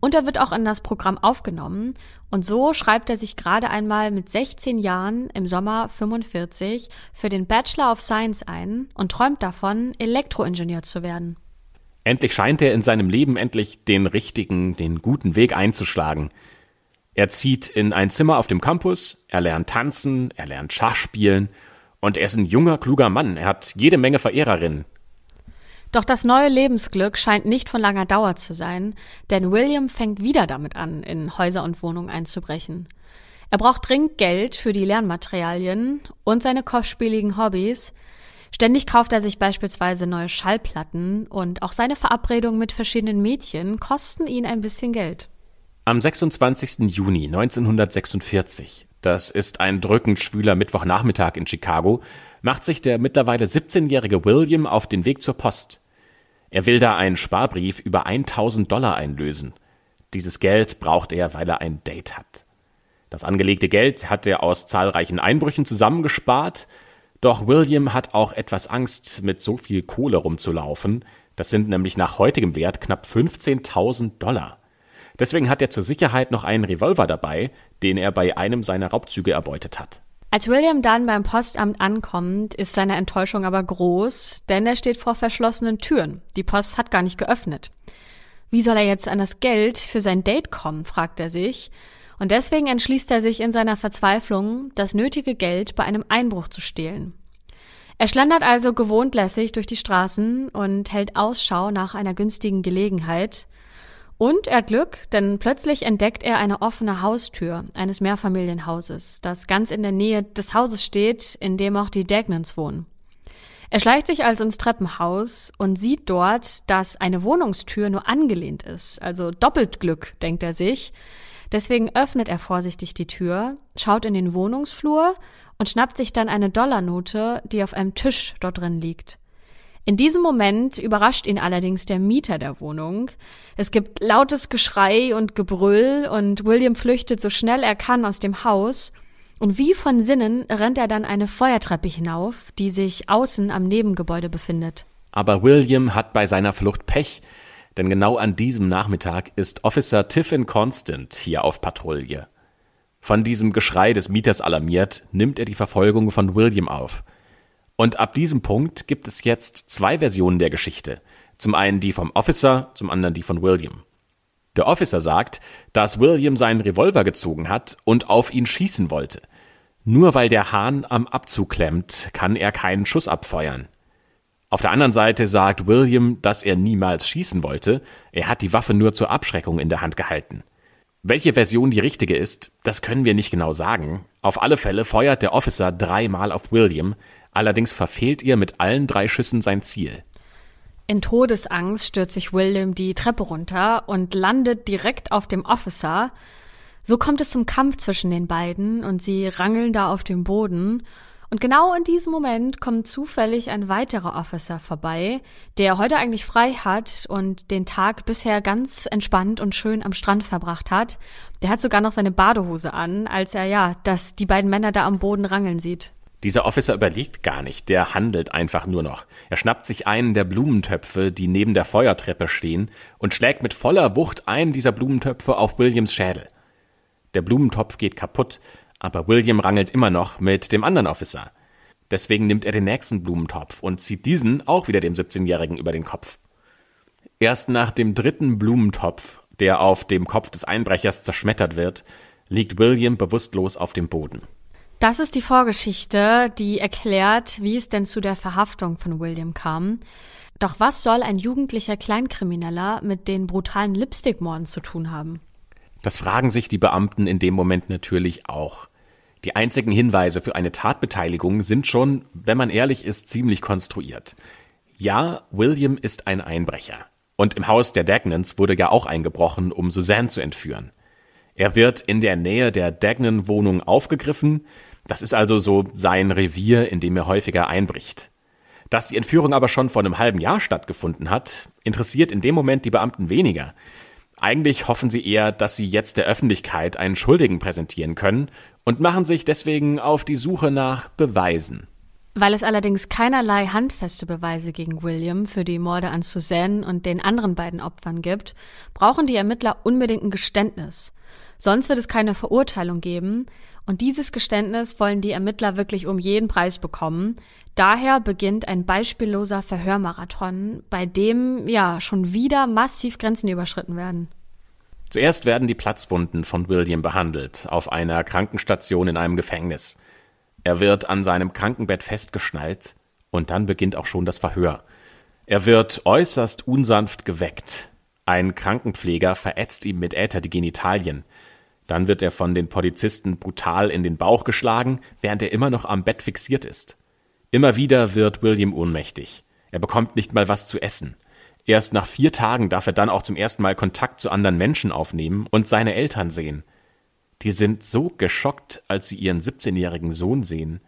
Und er wird auch in das Programm aufgenommen. Und so schreibt er sich gerade einmal mit 16 Jahren im Sommer 45 für den Bachelor of Science ein und träumt davon, Elektroingenieur zu werden. Endlich scheint er in seinem Leben endlich den richtigen, den guten Weg einzuschlagen. Er zieht in ein Zimmer auf dem Campus, er lernt tanzen, er lernt Schach spielen und er ist ein junger, kluger Mann. Er hat jede Menge Verehrerinnen. Doch das neue Lebensglück scheint nicht von langer Dauer zu sein, denn William fängt wieder damit an, in Häuser und Wohnungen einzubrechen. Er braucht dringend Geld für die Lernmaterialien und seine kostspieligen Hobbys. Ständig kauft er sich beispielsweise neue Schallplatten und auch seine Verabredungen mit verschiedenen Mädchen kosten ihn ein bisschen Geld. Am 26. Juni 1946, das ist ein drückend schwüler Mittwochnachmittag in Chicago, macht sich der mittlerweile 17-jährige William auf den Weg zur Post. Er will da einen Sparbrief über 1000 Dollar einlösen. Dieses Geld braucht er, weil er ein Date hat. Das angelegte Geld hat er aus zahlreichen Einbrüchen zusammengespart, doch William hat auch etwas Angst, mit so viel Kohle rumzulaufen. Das sind nämlich nach heutigem Wert knapp 15.000 Dollar. Deswegen hat er zur Sicherheit noch einen Revolver dabei, den er bei einem seiner Raubzüge erbeutet hat. Als William dann beim Postamt ankommt, ist seine Enttäuschung aber groß, denn er steht vor verschlossenen Türen. Die Post hat gar nicht geöffnet. Wie soll er jetzt an das Geld für sein Date kommen, fragt er sich. Und deswegen entschließt er sich in seiner Verzweiflung, das nötige Geld bei einem Einbruch zu stehlen. Er schlendert also gewohnt lässig durch die Straßen und hält Ausschau nach einer günstigen Gelegenheit, und er hat Glück, denn plötzlich entdeckt er eine offene Haustür eines Mehrfamilienhauses, das ganz in der Nähe des Hauses steht, in dem auch die Dagnans wohnen. Er schleicht sich also ins Treppenhaus und sieht dort, dass eine Wohnungstür nur angelehnt ist, also doppelt Glück, denkt er sich. Deswegen öffnet er vorsichtig die Tür, schaut in den Wohnungsflur und schnappt sich dann eine Dollarnote, die auf einem Tisch dort drin liegt. In diesem Moment überrascht ihn allerdings der Mieter der Wohnung. Es gibt lautes Geschrei und Gebrüll und William flüchtet so schnell er kann aus dem Haus. Und wie von Sinnen rennt er dann eine Feuertreppe hinauf, die sich außen am Nebengebäude befindet. Aber William hat bei seiner Flucht Pech, denn genau an diesem Nachmittag ist Officer Tiffin Constant hier auf Patrouille. Von diesem Geschrei des Mieters alarmiert, nimmt er die Verfolgung von William auf. Und ab diesem Punkt gibt es jetzt zwei Versionen der Geschichte. Zum einen die vom Officer, zum anderen die von William. Der Officer sagt, dass William seinen Revolver gezogen hat und auf ihn schießen wollte. Nur weil der Hahn am Abzug klemmt, kann er keinen Schuss abfeuern. Auf der anderen Seite sagt William, dass er niemals schießen wollte, er hat die Waffe nur zur Abschreckung in der Hand gehalten. Welche Version die richtige ist, das können wir nicht genau sagen. Auf alle Fälle feuert der Officer dreimal auf William, Allerdings verfehlt ihr mit allen drei Schüssen sein Ziel. In Todesangst stürzt sich William die Treppe runter und landet direkt auf dem Officer. So kommt es zum Kampf zwischen den beiden und sie rangeln da auf dem Boden. Und genau in diesem Moment kommt zufällig ein weiterer Officer vorbei, der heute eigentlich frei hat und den Tag bisher ganz entspannt und schön am Strand verbracht hat. Der hat sogar noch seine Badehose an, als er ja, dass die beiden Männer da am Boden rangeln sieht. Dieser Officer überlegt gar nicht, der handelt einfach nur noch. Er schnappt sich einen der Blumentöpfe, die neben der Feuertreppe stehen, und schlägt mit voller Wucht einen dieser Blumentöpfe auf Williams Schädel. Der Blumentopf geht kaputt, aber William rangelt immer noch mit dem anderen Officer. Deswegen nimmt er den nächsten Blumentopf und zieht diesen auch wieder dem 17-Jährigen über den Kopf. Erst nach dem dritten Blumentopf, der auf dem Kopf des Einbrechers zerschmettert wird, liegt William bewusstlos auf dem Boden. Das ist die Vorgeschichte, die erklärt, wie es denn zu der Verhaftung von William kam. Doch was soll ein jugendlicher Kleinkrimineller mit den brutalen Lipstickmorden zu tun haben? Das fragen sich die Beamten in dem Moment natürlich auch. Die einzigen Hinweise für eine Tatbeteiligung sind schon, wenn man ehrlich ist, ziemlich konstruiert. Ja, William ist ein Einbrecher. Und im Haus der Dagnans wurde ja auch eingebrochen, um Suzanne zu entführen. Er wird in der Nähe der Dagnan-Wohnung aufgegriffen, das ist also so sein Revier, in dem er häufiger einbricht. Dass die Entführung aber schon vor einem halben Jahr stattgefunden hat, interessiert in dem Moment die Beamten weniger. Eigentlich hoffen sie eher, dass sie jetzt der Öffentlichkeit einen Schuldigen präsentieren können und machen sich deswegen auf die Suche nach Beweisen. Weil es allerdings keinerlei handfeste Beweise gegen William für die Morde an Suzanne und den anderen beiden Opfern gibt, brauchen die Ermittler unbedingt ein Geständnis. Sonst wird es keine Verurteilung geben und dieses Geständnis wollen die Ermittler wirklich um jeden Preis bekommen. Daher beginnt ein beispielloser Verhörmarathon, bei dem ja schon wieder massiv Grenzen überschritten werden. Zuerst werden die Platzwunden von William behandelt, auf einer Krankenstation in einem Gefängnis. Er wird an seinem Krankenbett festgeschnallt und dann beginnt auch schon das Verhör. Er wird äußerst unsanft geweckt. Ein Krankenpfleger verätzt ihm mit Äther die Genitalien. Dann wird er von den Polizisten brutal in den Bauch geschlagen, während er immer noch am Bett fixiert ist. Immer wieder wird William ohnmächtig. Er bekommt nicht mal was zu essen. Erst nach vier Tagen darf er dann auch zum ersten Mal Kontakt zu anderen Menschen aufnehmen und seine Eltern sehen. Die sind so geschockt, als sie ihren 17-jährigen Sohn sehen.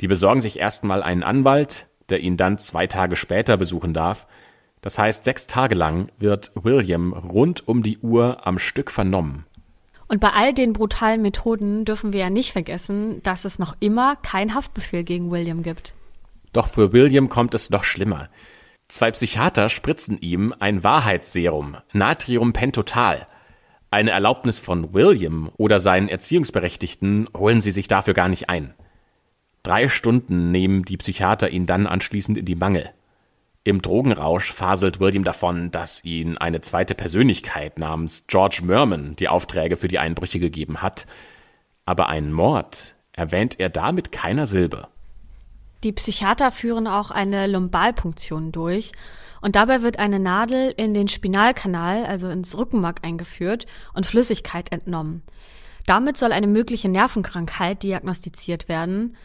Die besorgen sich erstmal einen Anwalt, der ihn dann zwei Tage später besuchen darf. Das heißt, sechs Tage lang wird William rund um die Uhr am Stück vernommen. Und bei all den brutalen Methoden dürfen wir ja nicht vergessen, dass es noch immer kein Haftbefehl gegen William gibt. Doch für William kommt es noch schlimmer. Zwei Psychiater spritzen ihm ein Wahrheitsserum, Natriumpentotal. Eine Erlaubnis von William oder seinen Erziehungsberechtigten holen sie sich dafür gar nicht ein. Drei Stunden nehmen die Psychiater ihn dann anschließend in die Mangel. Im Drogenrausch faselt William davon, dass ihn eine zweite Persönlichkeit namens George Merman die Aufträge für die Einbrüche gegeben hat. Aber einen Mord erwähnt er da mit keiner Silbe. Die Psychiater führen auch eine Lumbalpunktion durch und dabei wird eine Nadel in den Spinalkanal, also ins Rückenmark eingeführt und Flüssigkeit entnommen. Damit soll eine mögliche Nervenkrankheit diagnostiziert werden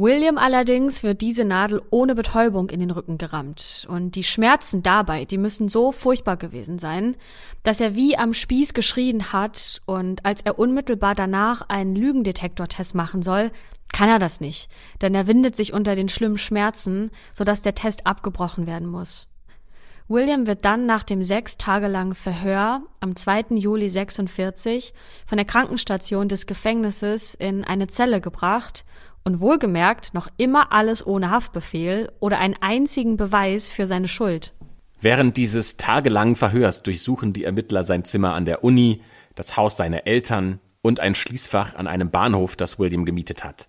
William allerdings wird diese Nadel ohne Betäubung in den Rücken gerammt. Und die Schmerzen dabei, die müssen so furchtbar gewesen sein, dass er wie am Spieß geschrien hat und als er unmittelbar danach einen Lügendetektortest machen soll, kann er das nicht, denn er windet sich unter den schlimmen Schmerzen, sodass der Test abgebrochen werden muss. William wird dann nach dem sechs Tage langen Verhör am 2. Juli 46 von der Krankenstation des Gefängnisses in eine Zelle gebracht und wohlgemerkt noch immer alles ohne Haftbefehl oder einen einzigen Beweis für seine Schuld. Während dieses tagelangen Verhörs durchsuchen die Ermittler sein Zimmer an der Uni, das Haus seiner Eltern und ein Schließfach an einem Bahnhof, das William gemietet hat.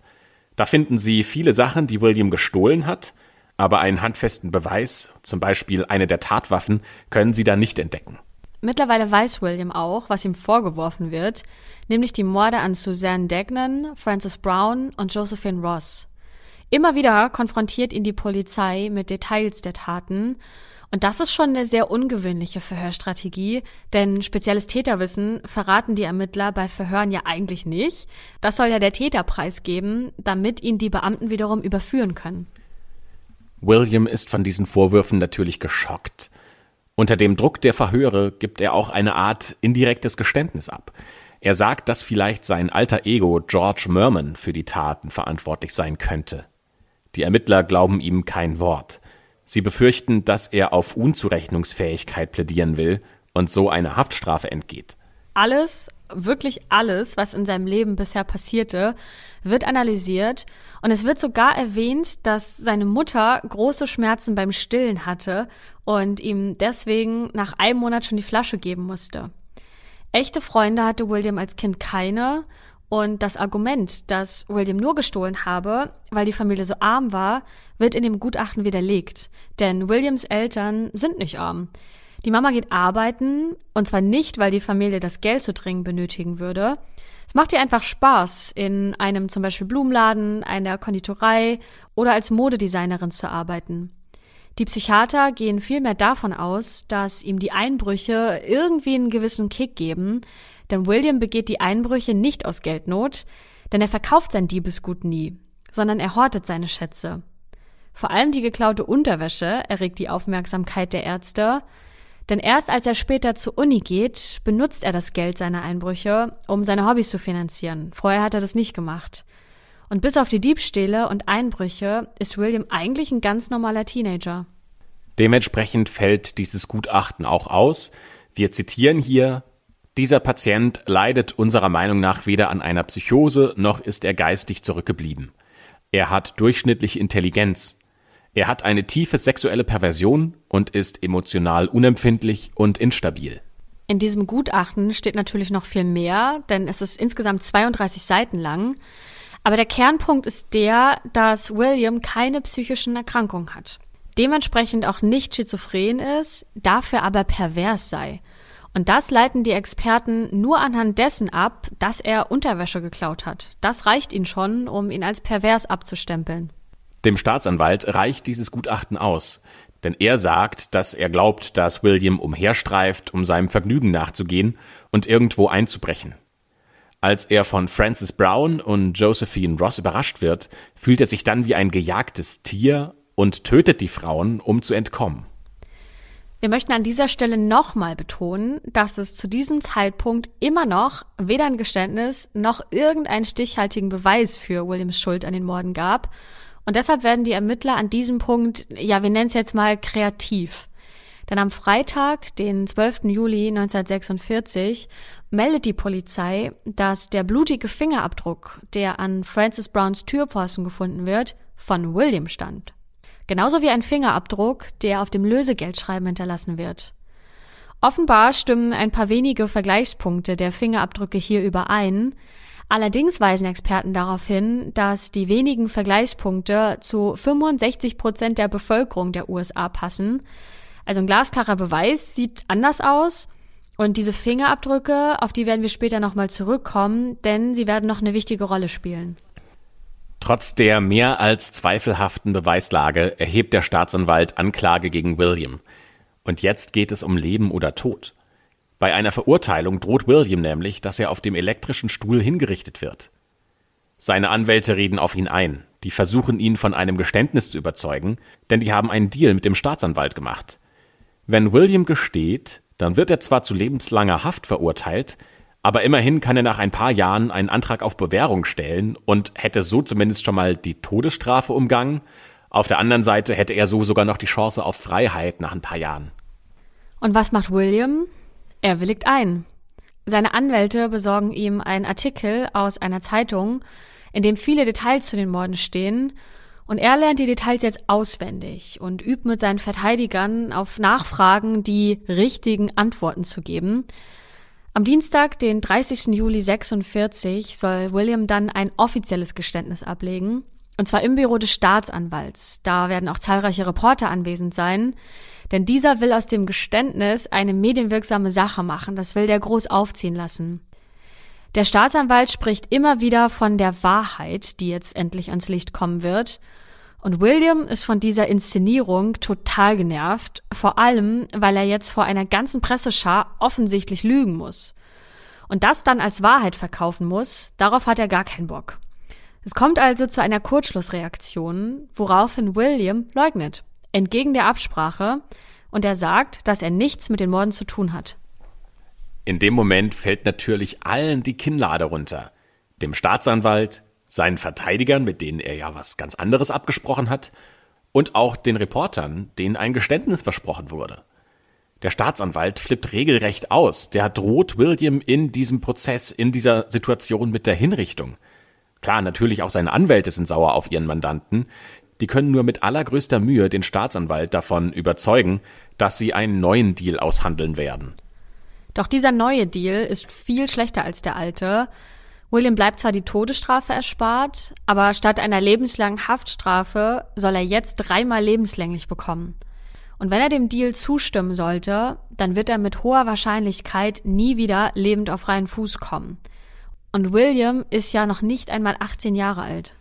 Da finden sie viele Sachen, die William gestohlen hat, aber einen handfesten Beweis, zum Beispiel eine der Tatwaffen, können sie da nicht entdecken. Mittlerweile weiß William auch, was ihm vorgeworfen wird, nämlich die Morde an Suzanne Degnan, Francis Brown und Josephine Ross. Immer wieder konfrontiert ihn die Polizei mit Details der Taten und das ist schon eine sehr ungewöhnliche Verhörstrategie, denn spezielles Täterwissen verraten die Ermittler bei Verhören ja eigentlich nicht. Das soll ja der Täter preisgeben, damit ihn die Beamten wiederum überführen können. William ist von diesen Vorwürfen natürlich geschockt. Unter dem Druck der Verhöre gibt er auch eine Art indirektes Geständnis ab. Er sagt, dass vielleicht sein alter Ego George Merman für die Taten verantwortlich sein könnte. Die Ermittler glauben ihm kein Wort. Sie befürchten, dass er auf Unzurechnungsfähigkeit plädieren will und so eine Haftstrafe entgeht. Alles, wirklich alles, was in seinem Leben bisher passierte, wird analysiert und es wird sogar erwähnt, dass seine Mutter große Schmerzen beim Stillen hatte und ihm deswegen nach einem Monat schon die Flasche geben musste. Echte Freunde hatte William als Kind keine und das Argument, dass William nur gestohlen habe, weil die Familie so arm war, wird in dem Gutachten widerlegt. Denn Williams Eltern sind nicht arm. Die Mama geht arbeiten, und zwar nicht, weil die Familie das Geld zu dringend benötigen würde. Es macht ihr einfach Spaß, in einem zum Beispiel Blumenladen, einer Konditorei oder als Modedesignerin zu arbeiten. Die Psychiater gehen vielmehr davon aus, dass ihm die Einbrüche irgendwie einen gewissen Kick geben, denn William begeht die Einbrüche nicht aus Geldnot, denn er verkauft sein Diebesgut nie, sondern er hortet seine Schätze. Vor allem die geklaute Unterwäsche erregt die Aufmerksamkeit der Ärzte, denn erst als er später zur Uni geht, benutzt er das Geld seiner Einbrüche, um seine Hobbys zu finanzieren. Vorher hat er das nicht gemacht. Und bis auf die Diebstähle und Einbrüche ist William eigentlich ein ganz normaler Teenager. Dementsprechend fällt dieses Gutachten auch aus. Wir zitieren hier, dieser Patient leidet unserer Meinung nach weder an einer Psychose noch ist er geistig zurückgeblieben. Er hat durchschnittliche Intelligenz, er hat eine tiefe sexuelle Perversion und ist emotional unempfindlich und instabil. In diesem Gutachten steht natürlich noch viel mehr, denn es ist insgesamt 32 Seiten lang. Aber der Kernpunkt ist der, dass William keine psychischen Erkrankungen hat. Dementsprechend auch nicht schizophren ist, dafür aber pervers sei. Und das leiten die Experten nur anhand dessen ab, dass er Unterwäsche geklaut hat. Das reicht ihnen schon, um ihn als pervers abzustempeln. Dem Staatsanwalt reicht dieses Gutachten aus, denn er sagt, dass er glaubt, dass William umherstreift, um seinem Vergnügen nachzugehen und irgendwo einzubrechen. Als er von Francis Brown und Josephine Ross überrascht wird, fühlt er sich dann wie ein gejagtes Tier und tötet die Frauen, um zu entkommen. Wir möchten an dieser Stelle nochmal betonen, dass es zu diesem Zeitpunkt immer noch weder ein Geständnis noch irgendeinen stichhaltigen Beweis für Williams Schuld an den Morden gab und deshalb werden die Ermittler an diesem Punkt, ja, wir nennen es jetzt mal kreativ. Denn am Freitag, den 12. Juli 1946, meldet die Polizei, dass der blutige Fingerabdruck, der an Francis Browns Türposten gefunden wird, von William stammt. Genauso wie ein Fingerabdruck, der auf dem Lösegeldschreiben hinterlassen wird. Offenbar stimmen ein paar wenige Vergleichspunkte der Fingerabdrücke hier überein, Allerdings weisen Experten darauf hin, dass die wenigen Vergleichspunkte zu 65 Prozent der Bevölkerung der USA passen. Also ein glasklarer Beweis sieht anders aus. Und diese Fingerabdrücke, auf die werden wir später nochmal zurückkommen, denn sie werden noch eine wichtige Rolle spielen. Trotz der mehr als zweifelhaften Beweislage erhebt der Staatsanwalt Anklage gegen William. Und jetzt geht es um Leben oder Tod. Bei einer Verurteilung droht William nämlich, dass er auf dem elektrischen Stuhl hingerichtet wird. Seine Anwälte reden auf ihn ein, die versuchen ihn von einem Geständnis zu überzeugen, denn die haben einen Deal mit dem Staatsanwalt gemacht. Wenn William gesteht, dann wird er zwar zu lebenslanger Haft verurteilt, aber immerhin kann er nach ein paar Jahren einen Antrag auf Bewährung stellen und hätte so zumindest schon mal die Todesstrafe umgangen. Auf der anderen Seite hätte er so sogar noch die Chance auf Freiheit nach ein paar Jahren. Und was macht William? Er willigt ein. Seine Anwälte besorgen ihm einen Artikel aus einer Zeitung, in dem viele Details zu den Morden stehen, und er lernt die Details jetzt auswendig und übt mit seinen Verteidigern auf Nachfragen die richtigen Antworten zu geben. Am Dienstag, den 30. Juli 46, soll William dann ein offizielles Geständnis ablegen, und zwar im Büro des Staatsanwalts. Da werden auch zahlreiche Reporter anwesend sein. Denn dieser will aus dem Geständnis eine medienwirksame Sache machen, das will der groß aufziehen lassen. Der Staatsanwalt spricht immer wieder von der Wahrheit, die jetzt endlich ans Licht kommen wird. Und William ist von dieser Inszenierung total genervt, vor allem, weil er jetzt vor einer ganzen Presseschar offensichtlich lügen muss. Und das dann als Wahrheit verkaufen muss, darauf hat er gar keinen Bock. Es kommt also zu einer Kurzschlussreaktion, woraufhin William leugnet, entgegen der Absprache, und er sagt, dass er nichts mit den Morden zu tun hat. In dem Moment fällt natürlich allen die Kinnlade runter. Dem Staatsanwalt, seinen Verteidigern, mit denen er ja was ganz anderes abgesprochen hat, und auch den Reportern, denen ein Geständnis versprochen wurde. Der Staatsanwalt flippt regelrecht aus. Der droht William in diesem Prozess, in dieser Situation mit der Hinrichtung. Klar, natürlich auch seine Anwälte sind sauer auf ihren Mandanten. Die können nur mit allergrößter Mühe den Staatsanwalt davon überzeugen, dass sie einen neuen Deal aushandeln werden. Doch dieser neue Deal ist viel schlechter als der alte. William bleibt zwar die Todesstrafe erspart, aber statt einer lebenslangen Haftstrafe soll er jetzt dreimal lebenslänglich bekommen. Und wenn er dem Deal zustimmen sollte, dann wird er mit hoher Wahrscheinlichkeit nie wieder lebend auf freien Fuß kommen. Und William ist ja noch nicht einmal 18 Jahre alt.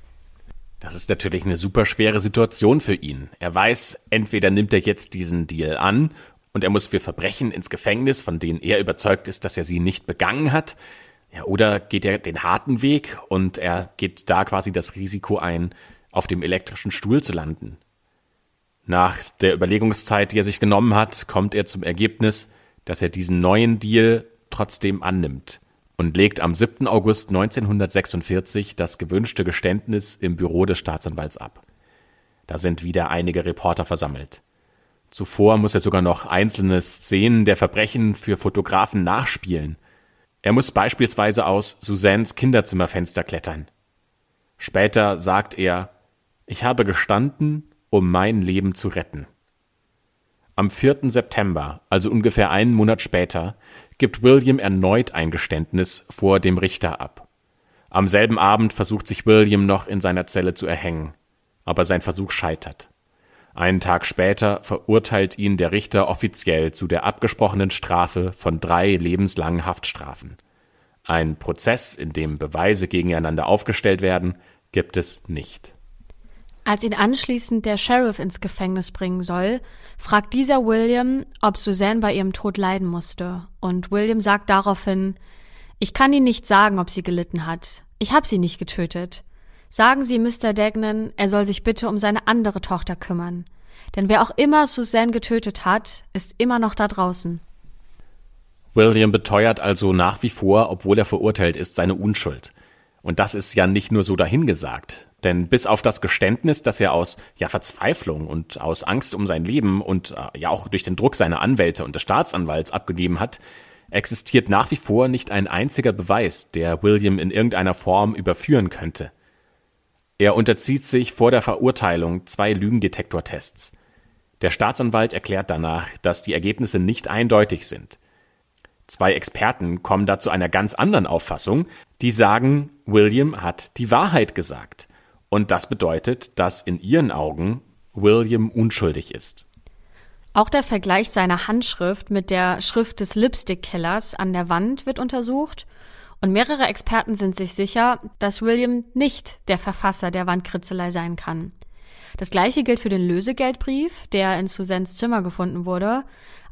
Das ist natürlich eine super schwere Situation für ihn. Er weiß, entweder nimmt er jetzt diesen Deal an und er muss für Verbrechen ins Gefängnis, von denen er überzeugt ist, dass er sie nicht begangen hat, ja, oder geht er den harten Weg und er geht da quasi das Risiko ein, auf dem elektrischen Stuhl zu landen. Nach der Überlegungszeit, die er sich genommen hat, kommt er zum Ergebnis, dass er diesen neuen Deal trotzdem annimmt und legt am 7. August 1946 das gewünschte Geständnis im Büro des Staatsanwalts ab. Da sind wieder einige Reporter versammelt. Zuvor muss er sogar noch einzelne Szenen der Verbrechen für Fotografen nachspielen – er muss beispielsweise aus Suzannes Kinderzimmerfenster klettern. Später sagt er, ich habe gestanden, um mein Leben zu retten. Am 4. September, also ungefähr einen Monat später, gibt William erneut ein Geständnis vor dem Richter ab. Am selben Abend versucht sich William noch in seiner Zelle zu erhängen, aber sein Versuch scheitert. Einen Tag später verurteilt ihn der Richter offiziell zu der abgesprochenen Strafe von drei lebenslangen Haftstrafen. Ein Prozess, in dem Beweise gegeneinander aufgestellt werden, gibt es nicht. Als ihn anschließend der Sheriff ins Gefängnis bringen soll, fragt dieser William, ob Suzanne bei ihrem Tod leiden musste. Und William sagt daraufhin, ich kann Ihnen nicht sagen, ob sie gelitten hat. Ich habe sie nicht getötet. Sagen Sie Mr. Dagnan, er soll sich bitte um seine andere Tochter kümmern. Denn wer auch immer Suzanne getötet hat, ist immer noch da draußen. William beteuert also nach wie vor, obwohl er verurteilt ist, seine Unschuld. Und das ist ja nicht nur so dahingesagt. Denn bis auf das Geständnis, das er aus ja, Verzweiflung und aus Angst um sein Leben und äh, ja auch durch den Druck seiner Anwälte und des Staatsanwalts abgegeben hat, existiert nach wie vor nicht ein einziger Beweis, der William in irgendeiner Form überführen könnte. Er unterzieht sich vor der Verurteilung zwei Lügendetektortests. Der Staatsanwalt erklärt danach, dass die Ergebnisse nicht eindeutig sind. Zwei Experten kommen da zu einer ganz anderen Auffassung, die sagen, William hat die Wahrheit gesagt. Und das bedeutet, dass in ihren Augen William unschuldig ist. Auch der Vergleich seiner Handschrift mit der Schrift des Lipstick-Killers an der Wand wird untersucht und mehrere Experten sind sich sicher, dass William nicht der Verfasser der Wandkritzelei sein kann. Das gleiche gilt für den Lösegeldbrief, der in Susans Zimmer gefunden wurde.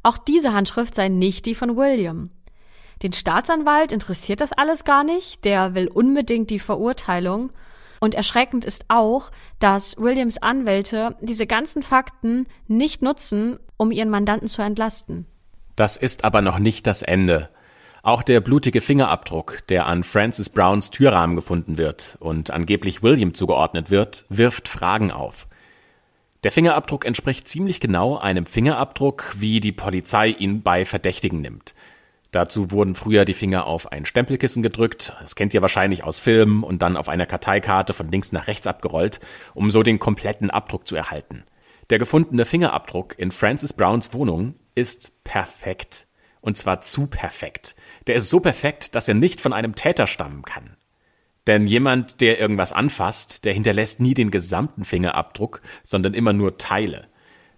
Auch diese Handschrift sei nicht die von William. Den Staatsanwalt interessiert das alles gar nicht, der will unbedingt die Verurteilung. Und erschreckend ist auch, dass Williams Anwälte diese ganzen Fakten nicht nutzen, um ihren Mandanten zu entlasten. Das ist aber noch nicht das Ende. Auch der blutige Fingerabdruck, der an Francis Browns Türrahmen gefunden wird und angeblich William zugeordnet wird, wirft Fragen auf. Der Fingerabdruck entspricht ziemlich genau einem Fingerabdruck, wie die Polizei ihn bei Verdächtigen nimmt. Dazu wurden früher die Finger auf ein Stempelkissen gedrückt, das kennt ihr wahrscheinlich aus Filmen, und dann auf einer Karteikarte von links nach rechts abgerollt, um so den kompletten Abdruck zu erhalten. Der gefundene Fingerabdruck in Francis Browns Wohnung ist perfekt. Und zwar zu perfekt. Der ist so perfekt, dass er nicht von einem Täter stammen kann. Denn jemand, der irgendwas anfasst, der hinterlässt nie den gesamten Fingerabdruck, sondern immer nur Teile.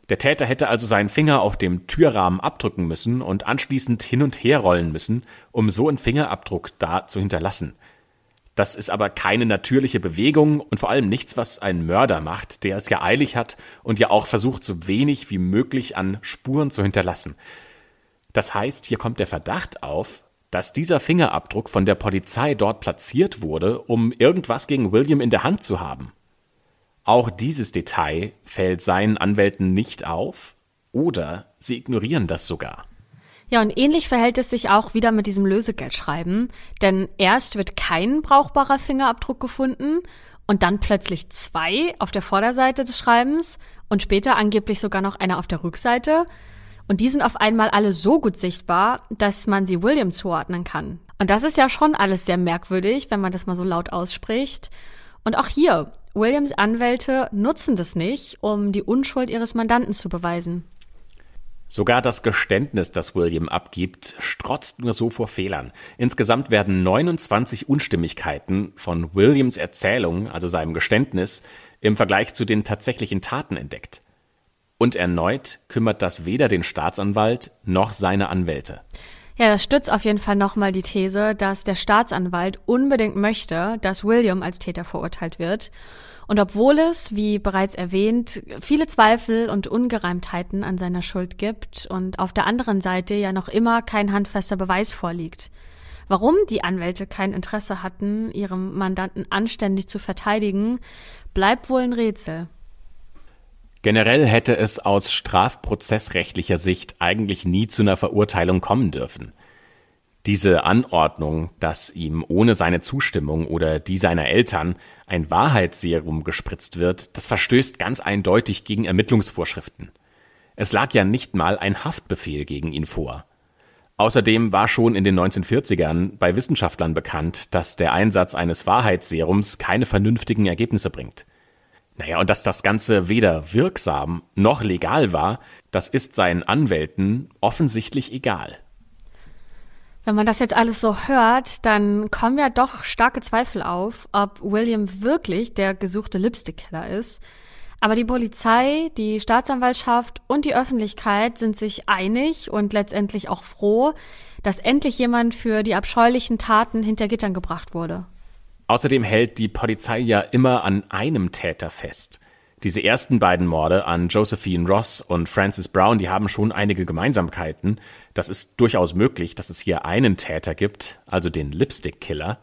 Der Täter hätte also seinen Finger auf dem Türrahmen abdrücken müssen und anschließend hin und her rollen müssen, um so einen Fingerabdruck da zu hinterlassen. Das ist aber keine natürliche Bewegung und vor allem nichts, was ein Mörder macht, der es ja eilig hat und ja auch versucht, so wenig wie möglich an Spuren zu hinterlassen. Das heißt, hier kommt der Verdacht auf, dass dieser Fingerabdruck von der Polizei dort platziert wurde, um irgendwas gegen William in der Hand zu haben. Auch dieses Detail fällt seinen Anwälten nicht auf oder sie ignorieren das sogar. Ja, und ähnlich verhält es sich auch wieder mit diesem Lösegeldschreiben, denn erst wird kein brauchbarer Fingerabdruck gefunden und dann plötzlich zwei auf der Vorderseite des Schreibens und später angeblich sogar noch einer auf der Rückseite. Und die sind auf einmal alle so gut sichtbar, dass man sie William zuordnen kann. Und das ist ja schon alles sehr merkwürdig, wenn man das mal so laut ausspricht. Und auch hier, Williams Anwälte nutzen das nicht, um die Unschuld ihres Mandanten zu beweisen. Sogar das Geständnis, das William abgibt, strotzt nur so vor Fehlern. Insgesamt werden 29 Unstimmigkeiten von Williams Erzählung, also seinem Geständnis, im Vergleich zu den tatsächlichen Taten entdeckt. Und erneut kümmert das weder den Staatsanwalt noch seine Anwälte. Ja, das stützt auf jeden Fall nochmal die These, dass der Staatsanwalt unbedingt möchte, dass William als Täter verurteilt wird. Und obwohl es, wie bereits erwähnt, viele Zweifel und Ungereimtheiten an seiner Schuld gibt und auf der anderen Seite ja noch immer kein handfester Beweis vorliegt. Warum die Anwälte kein Interesse hatten, ihrem Mandanten anständig zu verteidigen, bleibt wohl ein Rätsel. Generell hätte es aus strafprozessrechtlicher Sicht eigentlich nie zu einer Verurteilung kommen dürfen. Diese Anordnung, dass ihm ohne seine Zustimmung oder die seiner Eltern ein Wahrheitsserum gespritzt wird, das verstößt ganz eindeutig gegen Ermittlungsvorschriften. Es lag ja nicht mal ein Haftbefehl gegen ihn vor. Außerdem war schon in den 1940ern bei Wissenschaftlern bekannt, dass der Einsatz eines Wahrheitsserums keine vernünftigen Ergebnisse bringt. Naja, und dass das Ganze weder wirksam noch legal war, das ist seinen Anwälten offensichtlich egal. Wenn man das jetzt alles so hört, dann kommen ja doch starke Zweifel auf, ob William wirklich der gesuchte Lipstick-Killer ist. Aber die Polizei, die Staatsanwaltschaft und die Öffentlichkeit sind sich einig und letztendlich auch froh, dass endlich jemand für die abscheulichen Taten hinter Gittern gebracht wurde. Außerdem hält die Polizei ja immer an einem Täter fest. Diese ersten beiden Morde an Josephine Ross und Francis Brown, die haben schon einige Gemeinsamkeiten. Das ist durchaus möglich, dass es hier einen Täter gibt, also den Lipstick-Killer.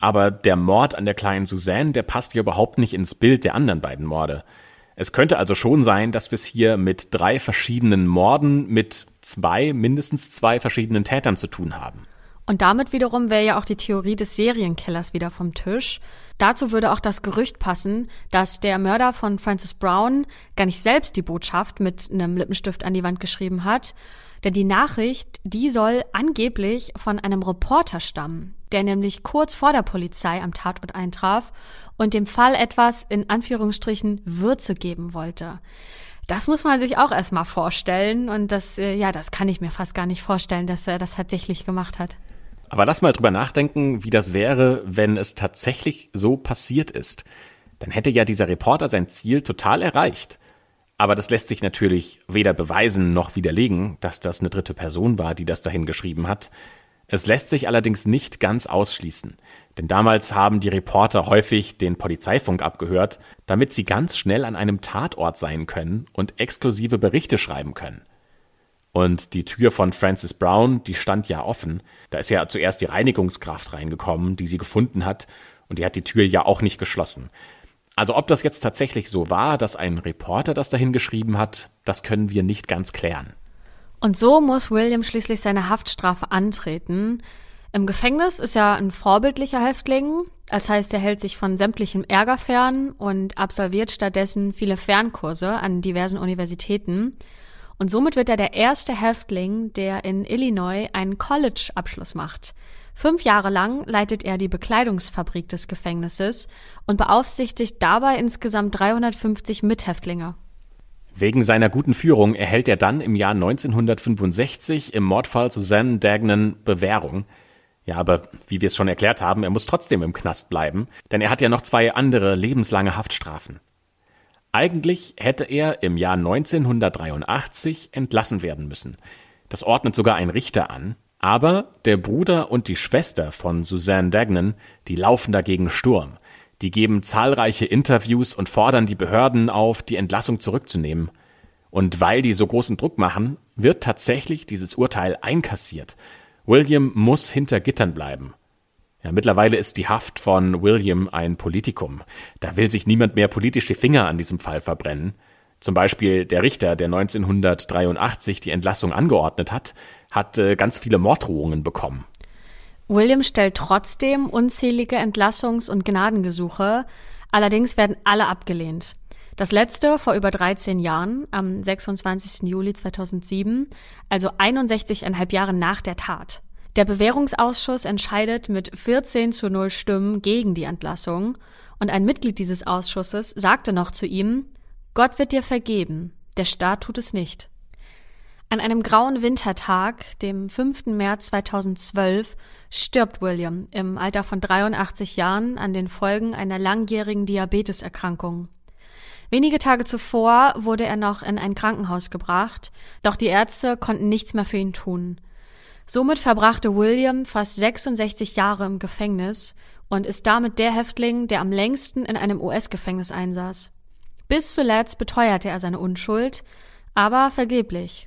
Aber der Mord an der kleinen Suzanne, der passt hier überhaupt nicht ins Bild der anderen beiden Morde. Es könnte also schon sein, dass wir es hier mit drei verschiedenen Morden mit zwei, mindestens zwei verschiedenen Tätern zu tun haben. Und damit wiederum wäre ja auch die Theorie des Serienkillers wieder vom Tisch. Dazu würde auch das Gerücht passen, dass der Mörder von Francis Brown gar nicht selbst die Botschaft mit einem Lippenstift an die Wand geschrieben hat, denn die Nachricht, die soll angeblich von einem Reporter stammen, der nämlich kurz vor der Polizei am Tatort eintraf und dem Fall etwas in Anführungsstrichen Würze geben wollte. Das muss man sich auch erstmal vorstellen und das, äh, ja, das kann ich mir fast gar nicht vorstellen, dass er das tatsächlich gemacht hat. Aber lass mal drüber nachdenken, wie das wäre, wenn es tatsächlich so passiert ist. Dann hätte ja dieser Reporter sein Ziel total erreicht. Aber das lässt sich natürlich weder beweisen noch widerlegen, dass das eine dritte Person war, die das dahin geschrieben hat. Es lässt sich allerdings nicht ganz ausschließen, denn damals haben die Reporter häufig den Polizeifunk abgehört, damit sie ganz schnell an einem Tatort sein können und exklusive Berichte schreiben können. Und die Tür von Francis Brown, die stand ja offen. Da ist ja zuerst die Reinigungskraft reingekommen, die sie gefunden hat. Und die hat die Tür ja auch nicht geschlossen. Also ob das jetzt tatsächlich so war, dass ein Reporter das dahin geschrieben hat, das können wir nicht ganz klären. Und so muss William schließlich seine Haftstrafe antreten. Im Gefängnis ist er ein vorbildlicher Häftling. Das heißt, er hält sich von sämtlichem Ärger fern und absolviert stattdessen viele Fernkurse an diversen Universitäten. Und somit wird er der erste Häftling, der in Illinois einen College-Abschluss macht. Fünf Jahre lang leitet er die Bekleidungsfabrik des Gefängnisses und beaufsichtigt dabei insgesamt 350 Mithäftlinge. Wegen seiner guten Führung erhält er dann im Jahr 1965 im Mordfall Susanne Dagnan Bewährung. Ja, aber wie wir es schon erklärt haben, er muss trotzdem im Knast bleiben, denn er hat ja noch zwei andere lebenslange Haftstrafen. Eigentlich hätte er im Jahr 1983 entlassen werden müssen. Das ordnet sogar ein Richter an. Aber der Bruder und die Schwester von Suzanne Dagnan, die laufen dagegen Sturm. Die geben zahlreiche Interviews und fordern die Behörden auf, die Entlassung zurückzunehmen. Und weil die so großen Druck machen, wird tatsächlich dieses Urteil einkassiert. William muss hinter Gittern bleiben. Ja, mittlerweile ist die Haft von William ein Politikum. Da will sich niemand mehr politisch die Finger an diesem Fall verbrennen. Zum Beispiel der Richter, der 1983 die Entlassung angeordnet hat, hat äh, ganz viele Morddrohungen bekommen. William stellt trotzdem unzählige Entlassungs- und Gnadengesuche, allerdings werden alle abgelehnt. Das letzte vor über 13 Jahren, am 26. Juli 2007, also 61,5 Jahre nach der Tat. Der Bewährungsausschuss entscheidet mit 14 zu 0 Stimmen gegen die Entlassung und ein Mitglied dieses Ausschusses sagte noch zu ihm, Gott wird dir vergeben, der Staat tut es nicht. An einem grauen Wintertag, dem 5. März 2012, stirbt William im Alter von 83 Jahren an den Folgen einer langjährigen Diabeteserkrankung. Wenige Tage zuvor wurde er noch in ein Krankenhaus gebracht, doch die Ärzte konnten nichts mehr für ihn tun. Somit verbrachte William fast 66 Jahre im Gefängnis und ist damit der Häftling, der am längsten in einem US-Gefängnis einsaß. Bis zuletzt beteuerte er seine Unschuld, aber vergeblich.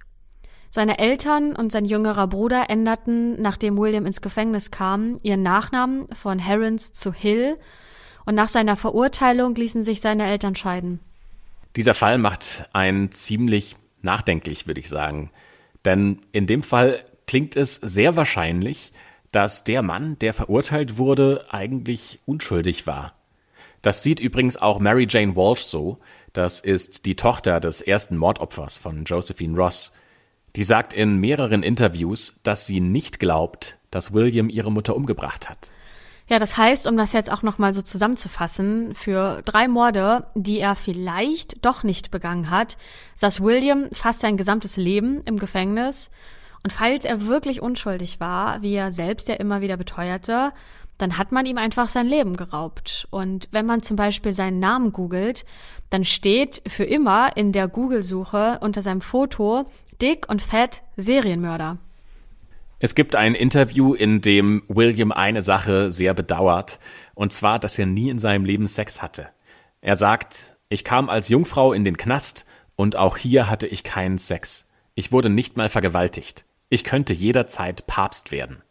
Seine Eltern und sein jüngerer Bruder änderten, nachdem William ins Gefängnis kam, ihren Nachnamen von Herons zu Hill und nach seiner Verurteilung ließen sich seine Eltern scheiden. Dieser Fall macht einen ziemlich nachdenklich, würde ich sagen. Denn in dem Fall klingt es sehr wahrscheinlich, dass der Mann, der verurteilt wurde, eigentlich unschuldig war. Das sieht übrigens auch Mary Jane Walsh so. Das ist die Tochter des ersten Mordopfers von Josephine Ross. Die sagt in mehreren Interviews, dass sie nicht glaubt, dass William ihre Mutter umgebracht hat. Ja, das heißt, um das jetzt auch nochmal so zusammenzufassen, für drei Morde, die er vielleicht doch nicht begangen hat, saß William fast sein gesamtes Leben im Gefängnis und falls er wirklich unschuldig war, wie er selbst ja immer wieder beteuerte, dann hat man ihm einfach sein Leben geraubt. Und wenn man zum Beispiel seinen Namen googelt, dann steht für immer in der Google-Suche unter seinem Foto dick und fett Serienmörder. Es gibt ein Interview, in dem William eine Sache sehr bedauert, und zwar, dass er nie in seinem Leben Sex hatte. Er sagt, ich kam als Jungfrau in den Knast und auch hier hatte ich keinen Sex. Ich wurde nicht mal vergewaltigt. Ich könnte jederzeit Papst werden.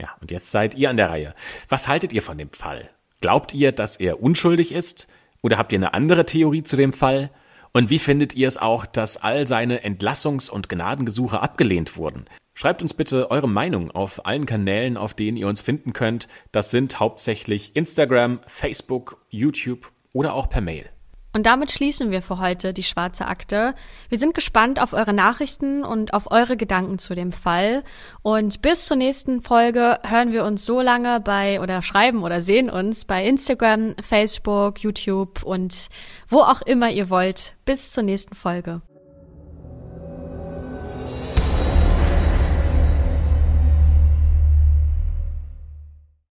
Ja, und jetzt seid ihr an der Reihe. Was haltet ihr von dem Fall? Glaubt ihr, dass er unschuldig ist? Oder habt ihr eine andere Theorie zu dem Fall? Und wie findet ihr es auch, dass all seine Entlassungs- und Gnadengesuche abgelehnt wurden? Schreibt uns bitte eure Meinung auf allen Kanälen, auf denen ihr uns finden könnt. Das sind hauptsächlich Instagram, Facebook, YouTube oder auch per Mail. Und damit schließen wir für heute die schwarze Akte. Wir sind gespannt auf eure Nachrichten und auf eure Gedanken zu dem Fall. Und bis zur nächsten Folge hören wir uns so lange bei oder schreiben oder sehen uns bei Instagram, Facebook, YouTube und wo auch immer ihr wollt. Bis zur nächsten Folge.